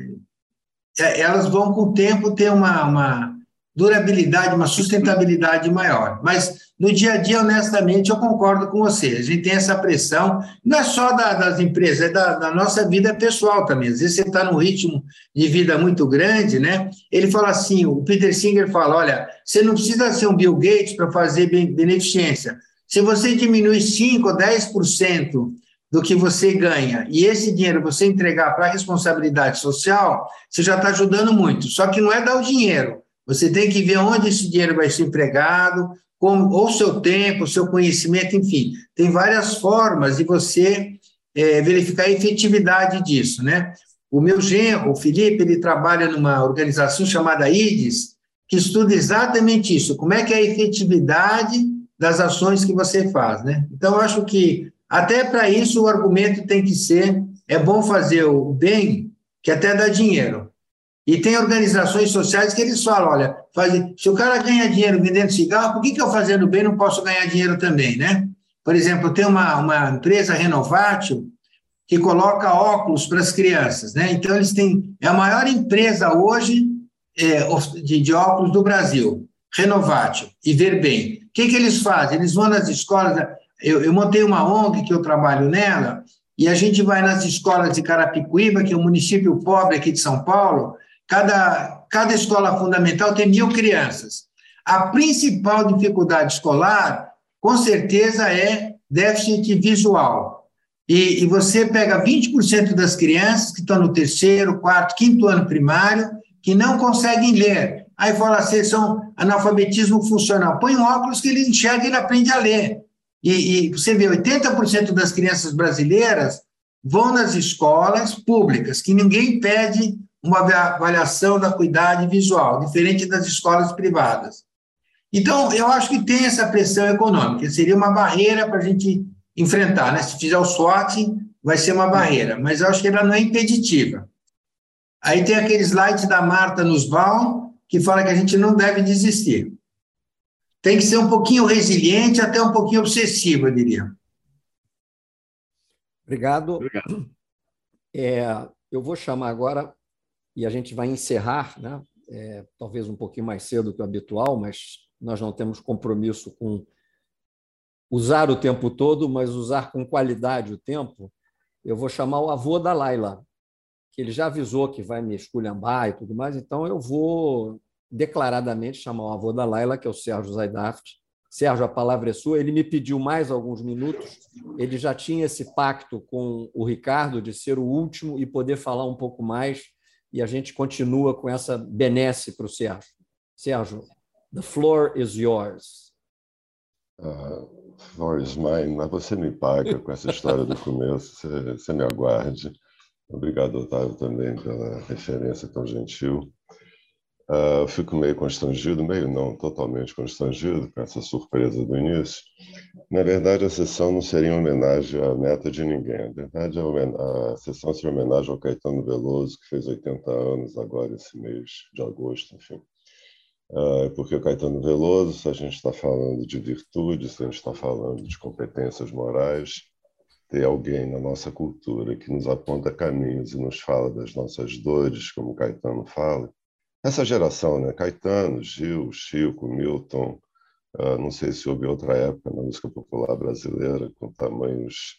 é, elas vão, com o tempo, ter uma, uma durabilidade, uma sustentabilidade maior. Mas, no dia a dia, honestamente, eu concordo com você. A gente tem essa pressão, não é só da, das empresas, é da, da, nossa vida pessoal também. Às vezes você está num ritmo de vida muito grande, né? Ele fala assim, o Peter Singer fala, olha, você não precisa ser um Bill Gates para fazer beneficência. Se você diminui 5 ou 10% do que você ganha e esse dinheiro você entregar para a responsabilidade social, você já está ajudando muito. Só que não é dar o dinheiro. Você tem que ver onde esse dinheiro vai ser empregado, como, ou seu tempo, seu conhecimento, enfim. Tem várias formas de você é, verificar a efetividade disso, né? O meu genro, o Felipe, ele trabalha numa organização chamada IDES, que estuda exatamente isso, como é que é a efetividade das ações que você faz, né? Então, eu acho que até para isso o argumento tem que ser: é bom fazer o bem, que até dá dinheiro. E tem organizações sociais que eles falam: olha, faz, se o cara ganha dinheiro vendendo cigarro, por que, que eu fazendo bem não posso ganhar dinheiro também, né? Por exemplo, tem uma, uma empresa Renovatio que coloca óculos para as crianças, né? Então, eles têm. É a maior empresa hoje é, de, de óculos do Brasil, Renovatio e Verbem. O que, que eles fazem? Eles vão nas escolas, eu, eu montei uma ONG que eu trabalho nela, e a gente vai nas escolas de Carapicuíba, que é um município pobre aqui de São Paulo, cada, cada escola fundamental tem mil crianças. A principal dificuldade escolar, com certeza, é déficit visual. E, e você pega 20% das crianças que estão no terceiro, quarto, quinto ano primário, que não conseguem ler. Aí fala assim, são analfabetismo funcional. Põe um óculos que ele enxerga e ele aprende a ler. E, e você vê, 80% das crianças brasileiras vão nas escolas públicas, que ninguém pede uma avaliação da cuidade visual, diferente das escolas privadas. Então, eu acho que tem essa pressão econômica, seria uma barreira para a gente enfrentar. Né? Se fizer o SWOT, vai ser uma barreira, mas eu acho que ela não é impeditiva. Aí tem aquele slide da Marta Nussbaum, que fala que a gente não deve desistir. tem que ser um pouquinho resiliente, até um pouquinho obsessivo, eu diria. Obrigado. Obrigado. É, eu vou chamar agora, e a gente vai encerrar, né? É, talvez um pouquinho mais cedo que o habitual, mas nós não temos compromisso com usar o tempo todo, mas usar com qualidade o tempo. Eu vou chamar o avô da Laila, que ele já avisou que vai me esculhambar e tudo mais, então eu vou declaradamente chamar o avô da Laila, que é o Sérgio Zaidaft. Sérgio, a palavra é sua. Ele me pediu mais alguns minutos. Ele já tinha esse pacto com o Ricardo de ser o último e poder falar um pouco mais. E a gente continua com essa benesse para o Sérgio. Sérgio, the floor is yours. Uh, floor is mine, mas você me paga com essa história do começo. Você, você me aguarde. Obrigado, Otávio, também pela referência tão gentil. Uh, fico meio constrangido, meio não, totalmente constrangido com essa surpresa do início. Na verdade, a sessão não seria em homenagem à meta de ninguém. Na verdade, a, a sessão seria em homenagem ao Caetano Veloso, que fez 80 anos agora, esse mês de agosto, enfim. Uh, porque o Caetano Veloso, se a gente está falando de virtudes, se a gente está falando de competências morais, ter alguém na nossa cultura que nos aponta caminhos e nos fala das nossas dores, como Caetano fala. Essa geração, né? Caetano, Gil, Chico, Milton, uh, não sei se houve outra época na música popular brasileira com tamanhos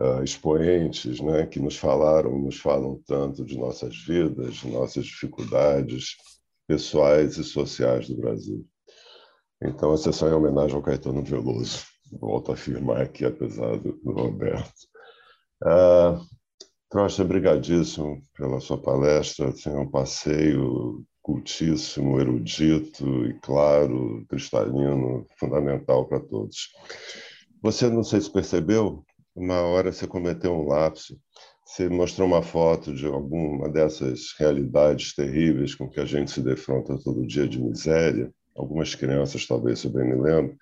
uh, expoentes, né? Que nos falaram, nos falam tanto de nossas vidas, de nossas dificuldades pessoais e sociais do Brasil. Então, a sessão é homenagem ao Caetano Veloso volto a afirmar aqui, apesar do, do Roberto. Ah, Trocha, brigadíssimo pela sua palestra. É um passeio cultíssimo, erudito e claro, cristalino, fundamental para todos. Você, não sei se percebeu, uma hora você cometeu um lapso. Você mostrou uma foto de alguma dessas realidades terríveis com que a gente se defronta todo dia de miséria. Algumas crianças, talvez, se bem me lembro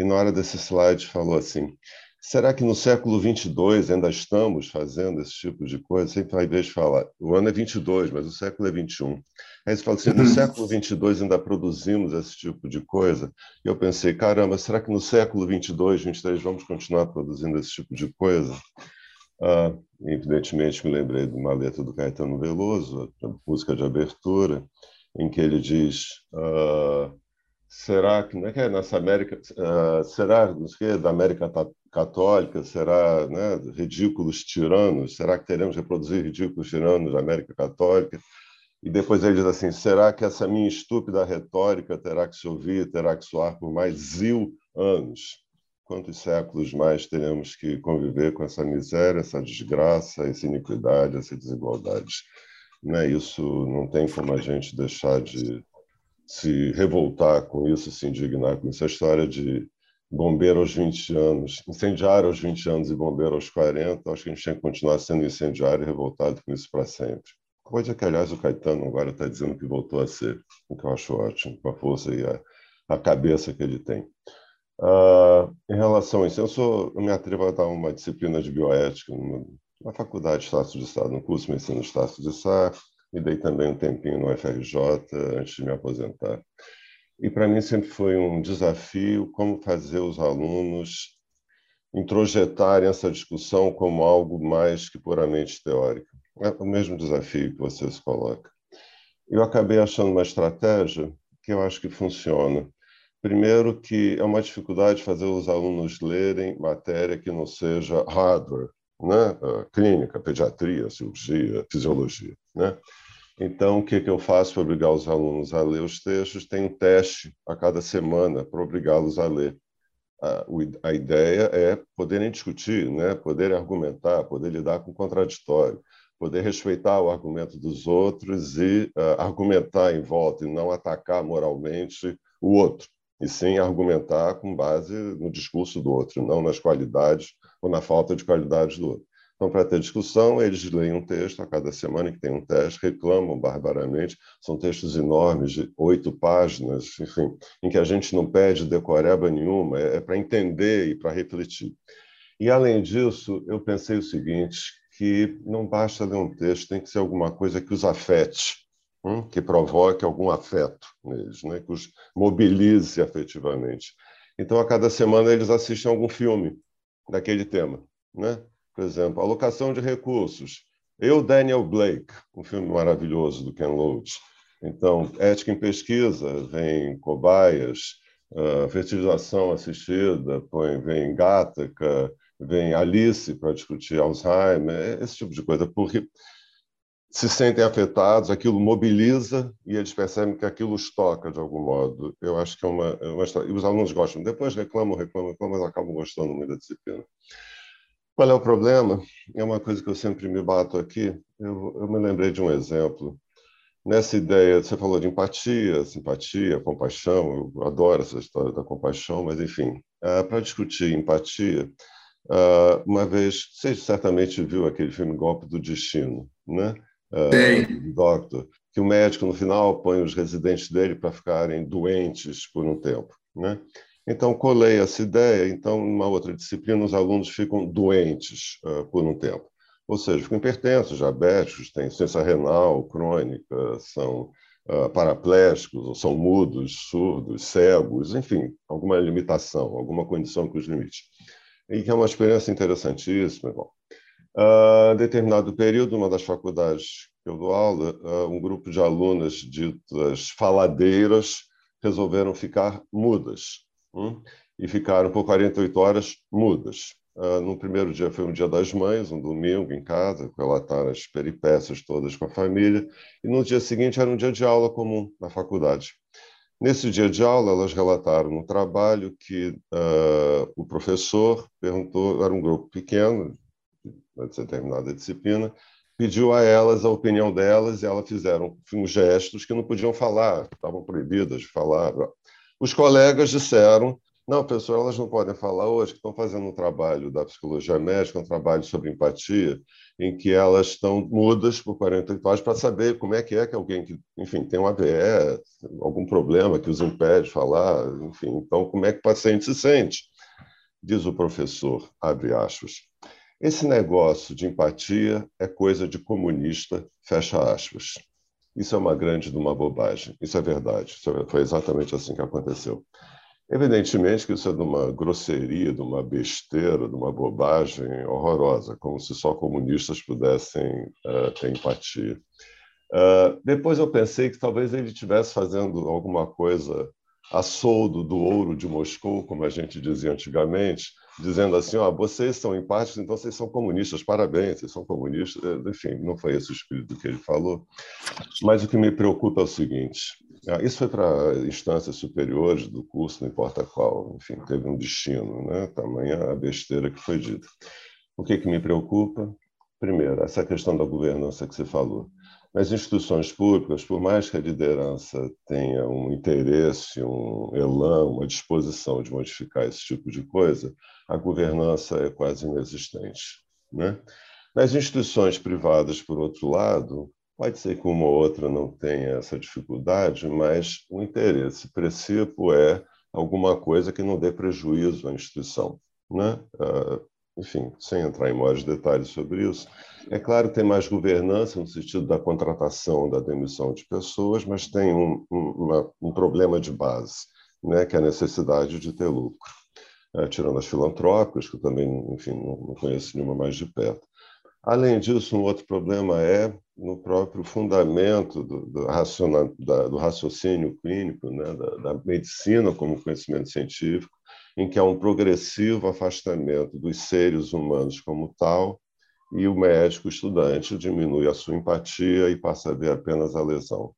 e na hora desse slide falou assim: será que no século 22 ainda estamos fazendo esse tipo de coisa? Sempre invés de falar, o ano é 22, mas o século é 21. Aí você fala assim: no século 22 ainda produzimos esse tipo de coisa? E eu pensei: caramba, será que no século 22, 23 vamos continuar produzindo esse tipo de coisa? Ah, evidentemente, me lembrei de uma letra do Caetano Veloso, a música de abertura, em que ele diz. Ah, será que não é que é? Nessa América uh, será não sei, da América católica? Será né, ridículos tiranos? Será que teremos reproduzir ridículos tiranos da América católica? E depois ele diz assim será que essa minha estúpida retórica terá que se ouvir terá que soar por mais mil anos? Quantos séculos mais teremos que conviver com essa miséria essa desgraça essa iniquidade essa desigualdade? Não é isso não tem como a gente deixar de se revoltar com isso, se indignar com isso. A história de bombeiro aos 20 anos, incendiário aos 20 anos e bombeiro aos 40, acho que a gente tinha que continuar sendo incendiário e revoltado com isso para sempre. Coisa que, aliás, o Caetano agora está dizendo que voltou a ser, o que eu acho ótimo, com a força e a, a cabeça que ele tem. Uh, em relação a isso, eu, sou, eu me atrevo a dar uma disciplina de bioética numa, na faculdade de Estácio de Estado, no curso de Medicina de Estácio de Sá, e dei também um tempinho no FRJ antes de me aposentar. E para mim sempre foi um desafio como fazer os alunos introjetarem essa discussão como algo mais que puramente teórico. É o mesmo desafio que você se coloca. Eu acabei achando uma estratégia que eu acho que funciona. Primeiro, que é uma dificuldade fazer os alunos lerem matéria que não seja hardware, né? clínica, pediatria, cirurgia, fisiologia. Né? Então, o que, que eu faço para obrigar os alunos a ler os textos? Tem um teste a cada semana para obrigá-los a ler. A, ideia é poderem discutir, né? poderem argumentar, poder lidar com o contraditório, poder respeitar o argumento dos outros e uh, argumentar em volta, e não atacar moralmente o outro, e sim argumentar com base no discurso do outro, não nas qualidades ou na falta de qualidades do outro. Então, para ter discussão, eles leem um texto a cada semana que tem um teste, reclamam barbaramente. São textos enormes, de oito páginas, enfim, em que a gente não pede decoreba nenhuma, é, é para entender e para refletir. E, além disso, eu pensei o seguinte, que não basta ler um texto, tem que ser alguma coisa que os afete, hum, que provoque algum afeto neles, né? que os mobilize afetivamente. Então, a cada semana, eles assistem algum filme daquele tema. Né? Por exemplo, alocação de recursos. Eu, Daniel Blake, um filme maravilhoso do Ken Loach. Então, ética em pesquisa, vem cobaias, uh, fertilização assistida, põe, vem Gattaca, vem Alice para discutir Alzheimer, esse tipo de coisa, porque se sentem afetados, aquilo mobiliza e eles percebem que aquilo os toca de algum modo. Eu acho que é uma, é uma história. E os alunos gostam. Depois reclamam, reclamam, reclamam, mas acabam gostando muito da disciplina. Qual é o problema? É uma coisa que eu sempre me bato aqui. Eu, eu me lembrei de um exemplo. Nessa ideia, você falou de empatia, simpatia, compaixão. Eu adoro essa história da compaixão, mas, enfim, uh, para discutir empatia, uh, uma vez, você certamente viu aquele filme Golpe do Destino, né? Uh, Doctor, que o médico, no final, põe os residentes dele para ficarem doentes por um tempo, né? Então, colei essa ideia. Então, numa outra disciplina, os alunos ficam doentes uh, por um tempo. Ou seja, ficam hipertensos, diabéticos, têm insuficiência renal crônica, são uh, paraplégicos, ou são mudos, surdos, cegos, enfim, alguma limitação, alguma condição que os limite. E que é uma experiência interessantíssima. Bom, determinado período, uma das faculdades que eu dou aula, uh, um grupo de alunas ditas faladeiras resolveram ficar mudas hum? e ficaram por 48 horas mudas. Uh, no primeiro dia foi um dia das mães, um domingo em casa, relataram as peripécias todas com a família, e no dia seguinte era um dia de aula comum na faculdade. Nesse dia de aula, elas relataram no trabalho que uh, o professor perguntou, era um grupo pequeno, uma determinada disciplina, pediu a elas a opinião delas e elas fizeram uns gestos que não podiam falar, estavam proibidas de falar. Os colegas disseram: não, pessoal, elas não podem falar hoje, que estão fazendo um trabalho da psicologia médica, um trabalho sobre empatia, em que elas estão mudas por 48 horas para saber como é que é que alguém que, enfim, tem um AVE, algum problema que os impede de falar, enfim, então como é que o paciente se sente, diz o professor, abre aspas. Esse negócio de empatia é coisa de comunista, fecha aspas. Isso é uma grande de uma bobagem. Isso é verdade. Isso é, foi exatamente assim que aconteceu. Evidentemente que isso é de uma grosseria, de uma besteira, de uma bobagem horrorosa, como se só comunistas pudessem uh, ter empatia. Uh, depois eu pensei que talvez ele estivesse fazendo alguma coisa a soldo do ouro de Moscou, como a gente dizia antigamente, dizendo assim, ó, vocês são empáticos, então vocês são comunistas, parabéns, vocês são comunistas. Eh, enfim, não foi esse o espírito que ele falou. Mas o que me preocupa é o seguinte, ah, isso foi para instâncias superiores do curso, não importa qual, enfim, teve um destino, né? tamanha a besteira que foi dita. O que, que me preocupa? Primeiro, essa questão da governança que você falou. Nas instituições públicas, por mais que a liderança tenha um interesse, um elan, uma disposição de modificar esse tipo de coisa, a governança é quase inexistente. Né? Nas instituições privadas, por outro lado, pode ser que uma ou outra não tenha essa dificuldade, mas o interesse princípio é alguma coisa que não dê prejuízo à instituição. Né? Enfim, sem entrar em maiores detalhes sobre isso, é claro tem mais governança no sentido da contratação, da demissão de pessoas, mas tem um, um, uma, um problema de base, né, que é a necessidade de ter lucro. É, tirando as filantrópicas, que eu também, enfim, não, conheço nenhuma mais de perto. Além disso, um outro problema é no próprio fundamento do, do, do raciocínio clínico, né, da, da medicina como conhecimento científico, em que há um progressivo afastamento dos seres humanos como tal, e o médico estudante diminui a sua empatia e passa a ver apenas a lesão.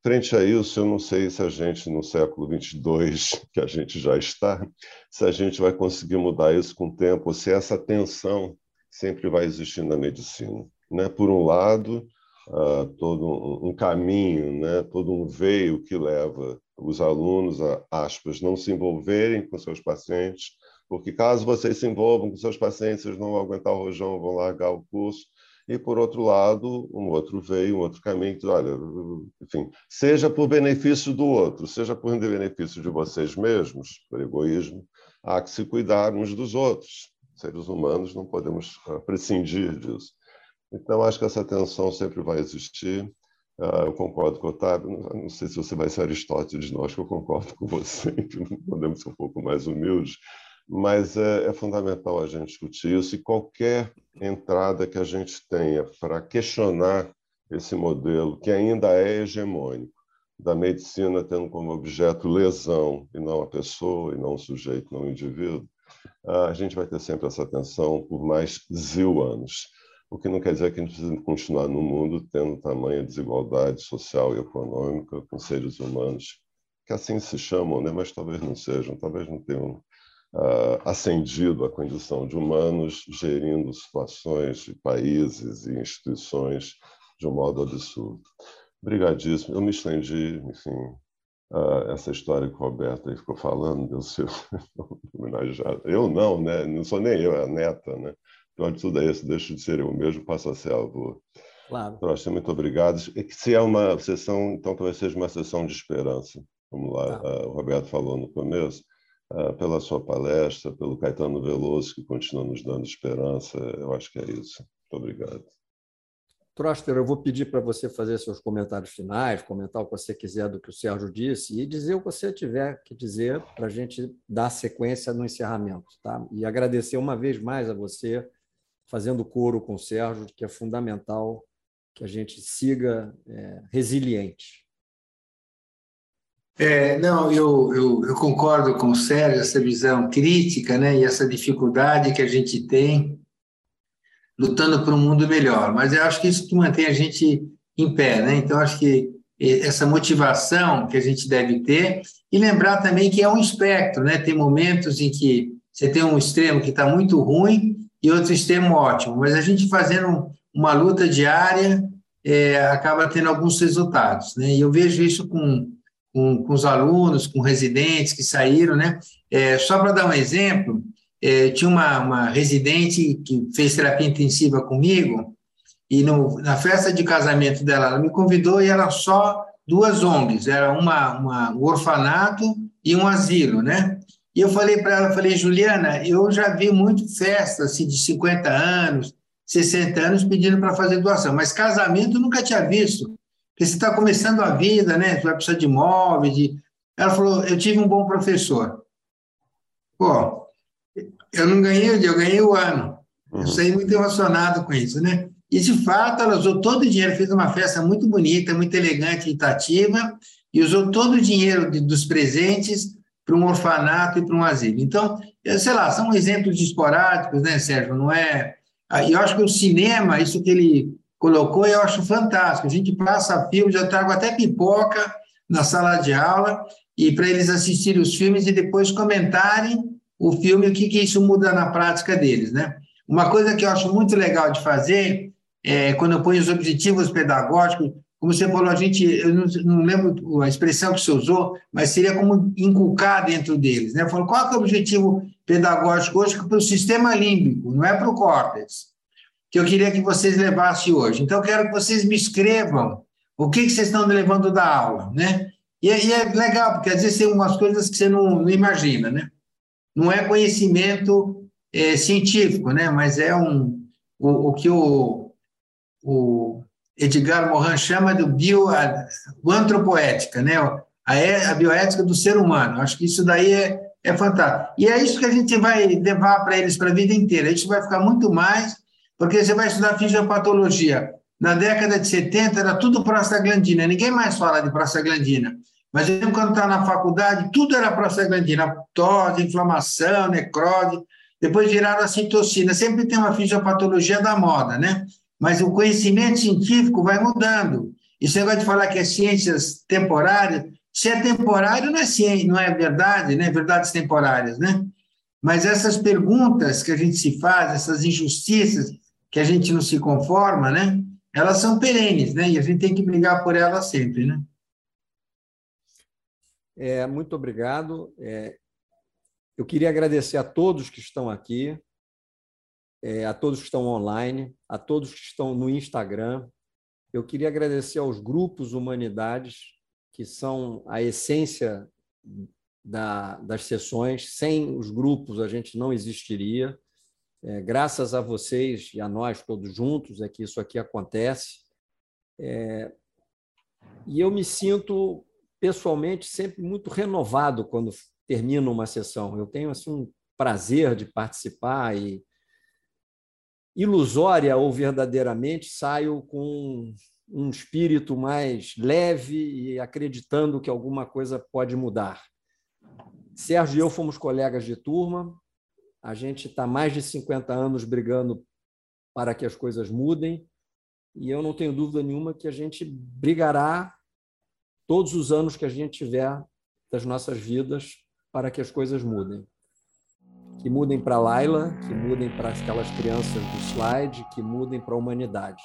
Frente a isso, eu não sei se a gente, no século 22, que a gente já está, se a gente vai conseguir mudar isso com o tempo, ou se essa tensão sempre vai existir na medicina. Né? Por um lado, uh, todo um caminho, né? todo um veio que leva os alunos aspas, não se envolverem com seus pacientes, porque caso vocês se envolvam com seus pacientes, eles não vão aguentar o rojão, vão largar o curso. E, por outro lado, um outro veio, um outro caminho, que olha, enfim, seja por benefício do outro, seja por benefício de vocês mesmos, por egoísmo, há que se cuidar uns dos outros. Seres humanos não podemos ah, prescindir disso. Então, acho que essa tensão sempre vai existir. Uh, eu concordo com o Otávio, não, sei se você vai ser Aristóteles, não, acho que eu concordo com você, podemos ser um pouco mais humildes, mas é, é, fundamental a gente discutir isso e qualquer entrada que a gente tenha para questionar esse modelo, que ainda é hegemônico, da medicina tendo como objeto lesão e não a pessoa, e não o sujeito, não o indivíduo, a gente vai ter sempre essa tensão por mais zil anos. O que não quer dizer que a gente precisa continuar no mundo tendo tamanha desigualdade social e econômica com seres humanos que assim se chamam, né? mas talvez não sejam, talvez não tenham uh, ascendido à condição de humanos, gerindo situações países e instituições de um modo absurdo. Obrigadíssimo. Eu me estendi, enfim, uh, essa história que o Roberto aí ficou falando, deu seu homenageado. Eu não, né? Não sou nem eu, é a neta, né? Pior de tudo é isso, deixo de ser eu mesmo, passo a ser avô. Claro. Proxa, muito obrigado. Se é uma sessão, então talvez seja uma sessão de esperança, como lá tá. uh, o Roberto falou no começo. Ah, pela sua palestra, pelo Caetano Veloso, que continua nos dando esperança. Eu acho que é isso. Muito obrigado. Troster, eu vou pedir para você fazer seus comentários finais, comentar o que você quiser do que o Sérgio disse e dizer o que você tiver que dizer para a gente dar sequência no encerramento. Tá? E agradecer uma vez mais a você, fazendo coro com o Sérgio, que é fundamental que a gente siga é, resiliente. É, não, eu, eu, eu, concordo com o Sérgio, essa visão crítica né, e essa dificuldade que a gente tem lutando por um mundo melhor. Mas eu acho que isso que mantém a gente em pé. Né? Então, acho que essa motivação que a gente deve ter e lembrar também que é um espectro. Né? Tem momentos em que você tem um extremo que está muito ruim e outro extremo ótimo, mas a gente fazendo uma luta diária é, acaba tendo alguns resultados. Né? E eu vejo isso com com, com os alunos, com residentes que saíram, né? É, só para dar um exemplo, é, tinha uma, uma residente que fez terapia intensiva comigo, e no, na festa de casamento dela, ela me convidou e era só duas ONGs, era uma, uma, um orfanato e um asilo, né? E eu falei para ela, falei, Juliana, eu já vi muito festa assim, de 50 anos, 60 anos pedindo para fazer doação, mas casamento nunca tinha visto. Porque você está começando a vida, né? Você vai precisar de imóveis. De... Ela falou: Eu tive um bom professor. Pô, eu não ganhei o dia, eu ganhei o ano. Eu uhum. saí muito emocionado com isso, né? E, de fato, ela usou todo o dinheiro, fez uma festa muito bonita, muito elegante e atrativa, e usou todo o dinheiro de, dos presentes para um orfanato e para um asilo. Então, sei lá, são exemplos esporádicos, né, Sérgio? Não é. Ah, eu acho que o cinema, isso que ele colocou, eu acho fantástico. A gente passa filme, já trago até pipoca na sala de aula e para eles assistirem os filmes e depois comentarem o filme, o que, que isso muda na prática deles, né? Uma coisa que eu acho muito legal de fazer é quando eu ponho os objetivos pedagógicos, como você falou, a gente, eu não, não lembro a expressão que você usou, mas seria como inculcar dentro deles, né? Eu falo, qual é o objetivo pedagógico hoje para o sistema límbico, não é para o córtex que eu queria que vocês levassem hoje. Então, eu quero que vocês me escrevam o que, que vocês estão levando da aula, né? E, e, é legal, porque às vezes tem umas coisas que você não, não imagina, né? Não é conhecimento é, científico, né? Mas é um, o, o que o, o Edgar Morin chama de bio, a, o antropoética, né? A, a bioética do ser humano. Acho que isso daí é, é fantástico. E é isso que a gente vai levar para eles para a vida inteira. Isso vai ficar muito mais porque você vai estudar fisiopatologia. Na década de 70 era tudo prostaglandina, ninguém mais fala de prostaglandina. Mas quando está na faculdade, tudo era prostaglandina, tose, inflamação, necrose. Depois viraram a citocina. Sempre tem uma fisiopatologia da moda, né? Mas o conhecimento científico vai mudando. E você vai falar que é ciências temporárias. Se é temporário, não é ciência, não é verdade, né? Verdades temporárias, né? Mas essas perguntas que a gente se faz, essas injustiças, que a gente não se conforma, né? Elas são perenes, né? E a gente tem que brigar por elas sempre, né? É, muito obrigado. É, eu queria agradecer a todos que estão aqui, é, a todos que estão online, a todos que estão no Instagram. Eu queria agradecer aos grupos Humanidades, que são a essência da, das sessões. Sem os grupos, a gente não existiria. É, graças a vocês e a nós todos juntos é que isso aqui acontece. É, E eu me sinto, pessoalmente, sempre muito renovado quando termino uma sessão. Eu tenho assim, um prazer de participar e, ilusória ou verdadeiramente, saio com um espírito mais leve e acreditando que alguma coisa pode mudar. Sérgio e eu fomos colegas de turma, a gente está mais de 50 anos brigando para que as coisas mudem, e eu não tenho dúvida nenhuma que a gente brigará todos os anos que a gente tiver das nossas vidas para que as coisas mudem. Que mudem para Laila, que mudem para aquelas crianças do slide, que mudem para a humanidade.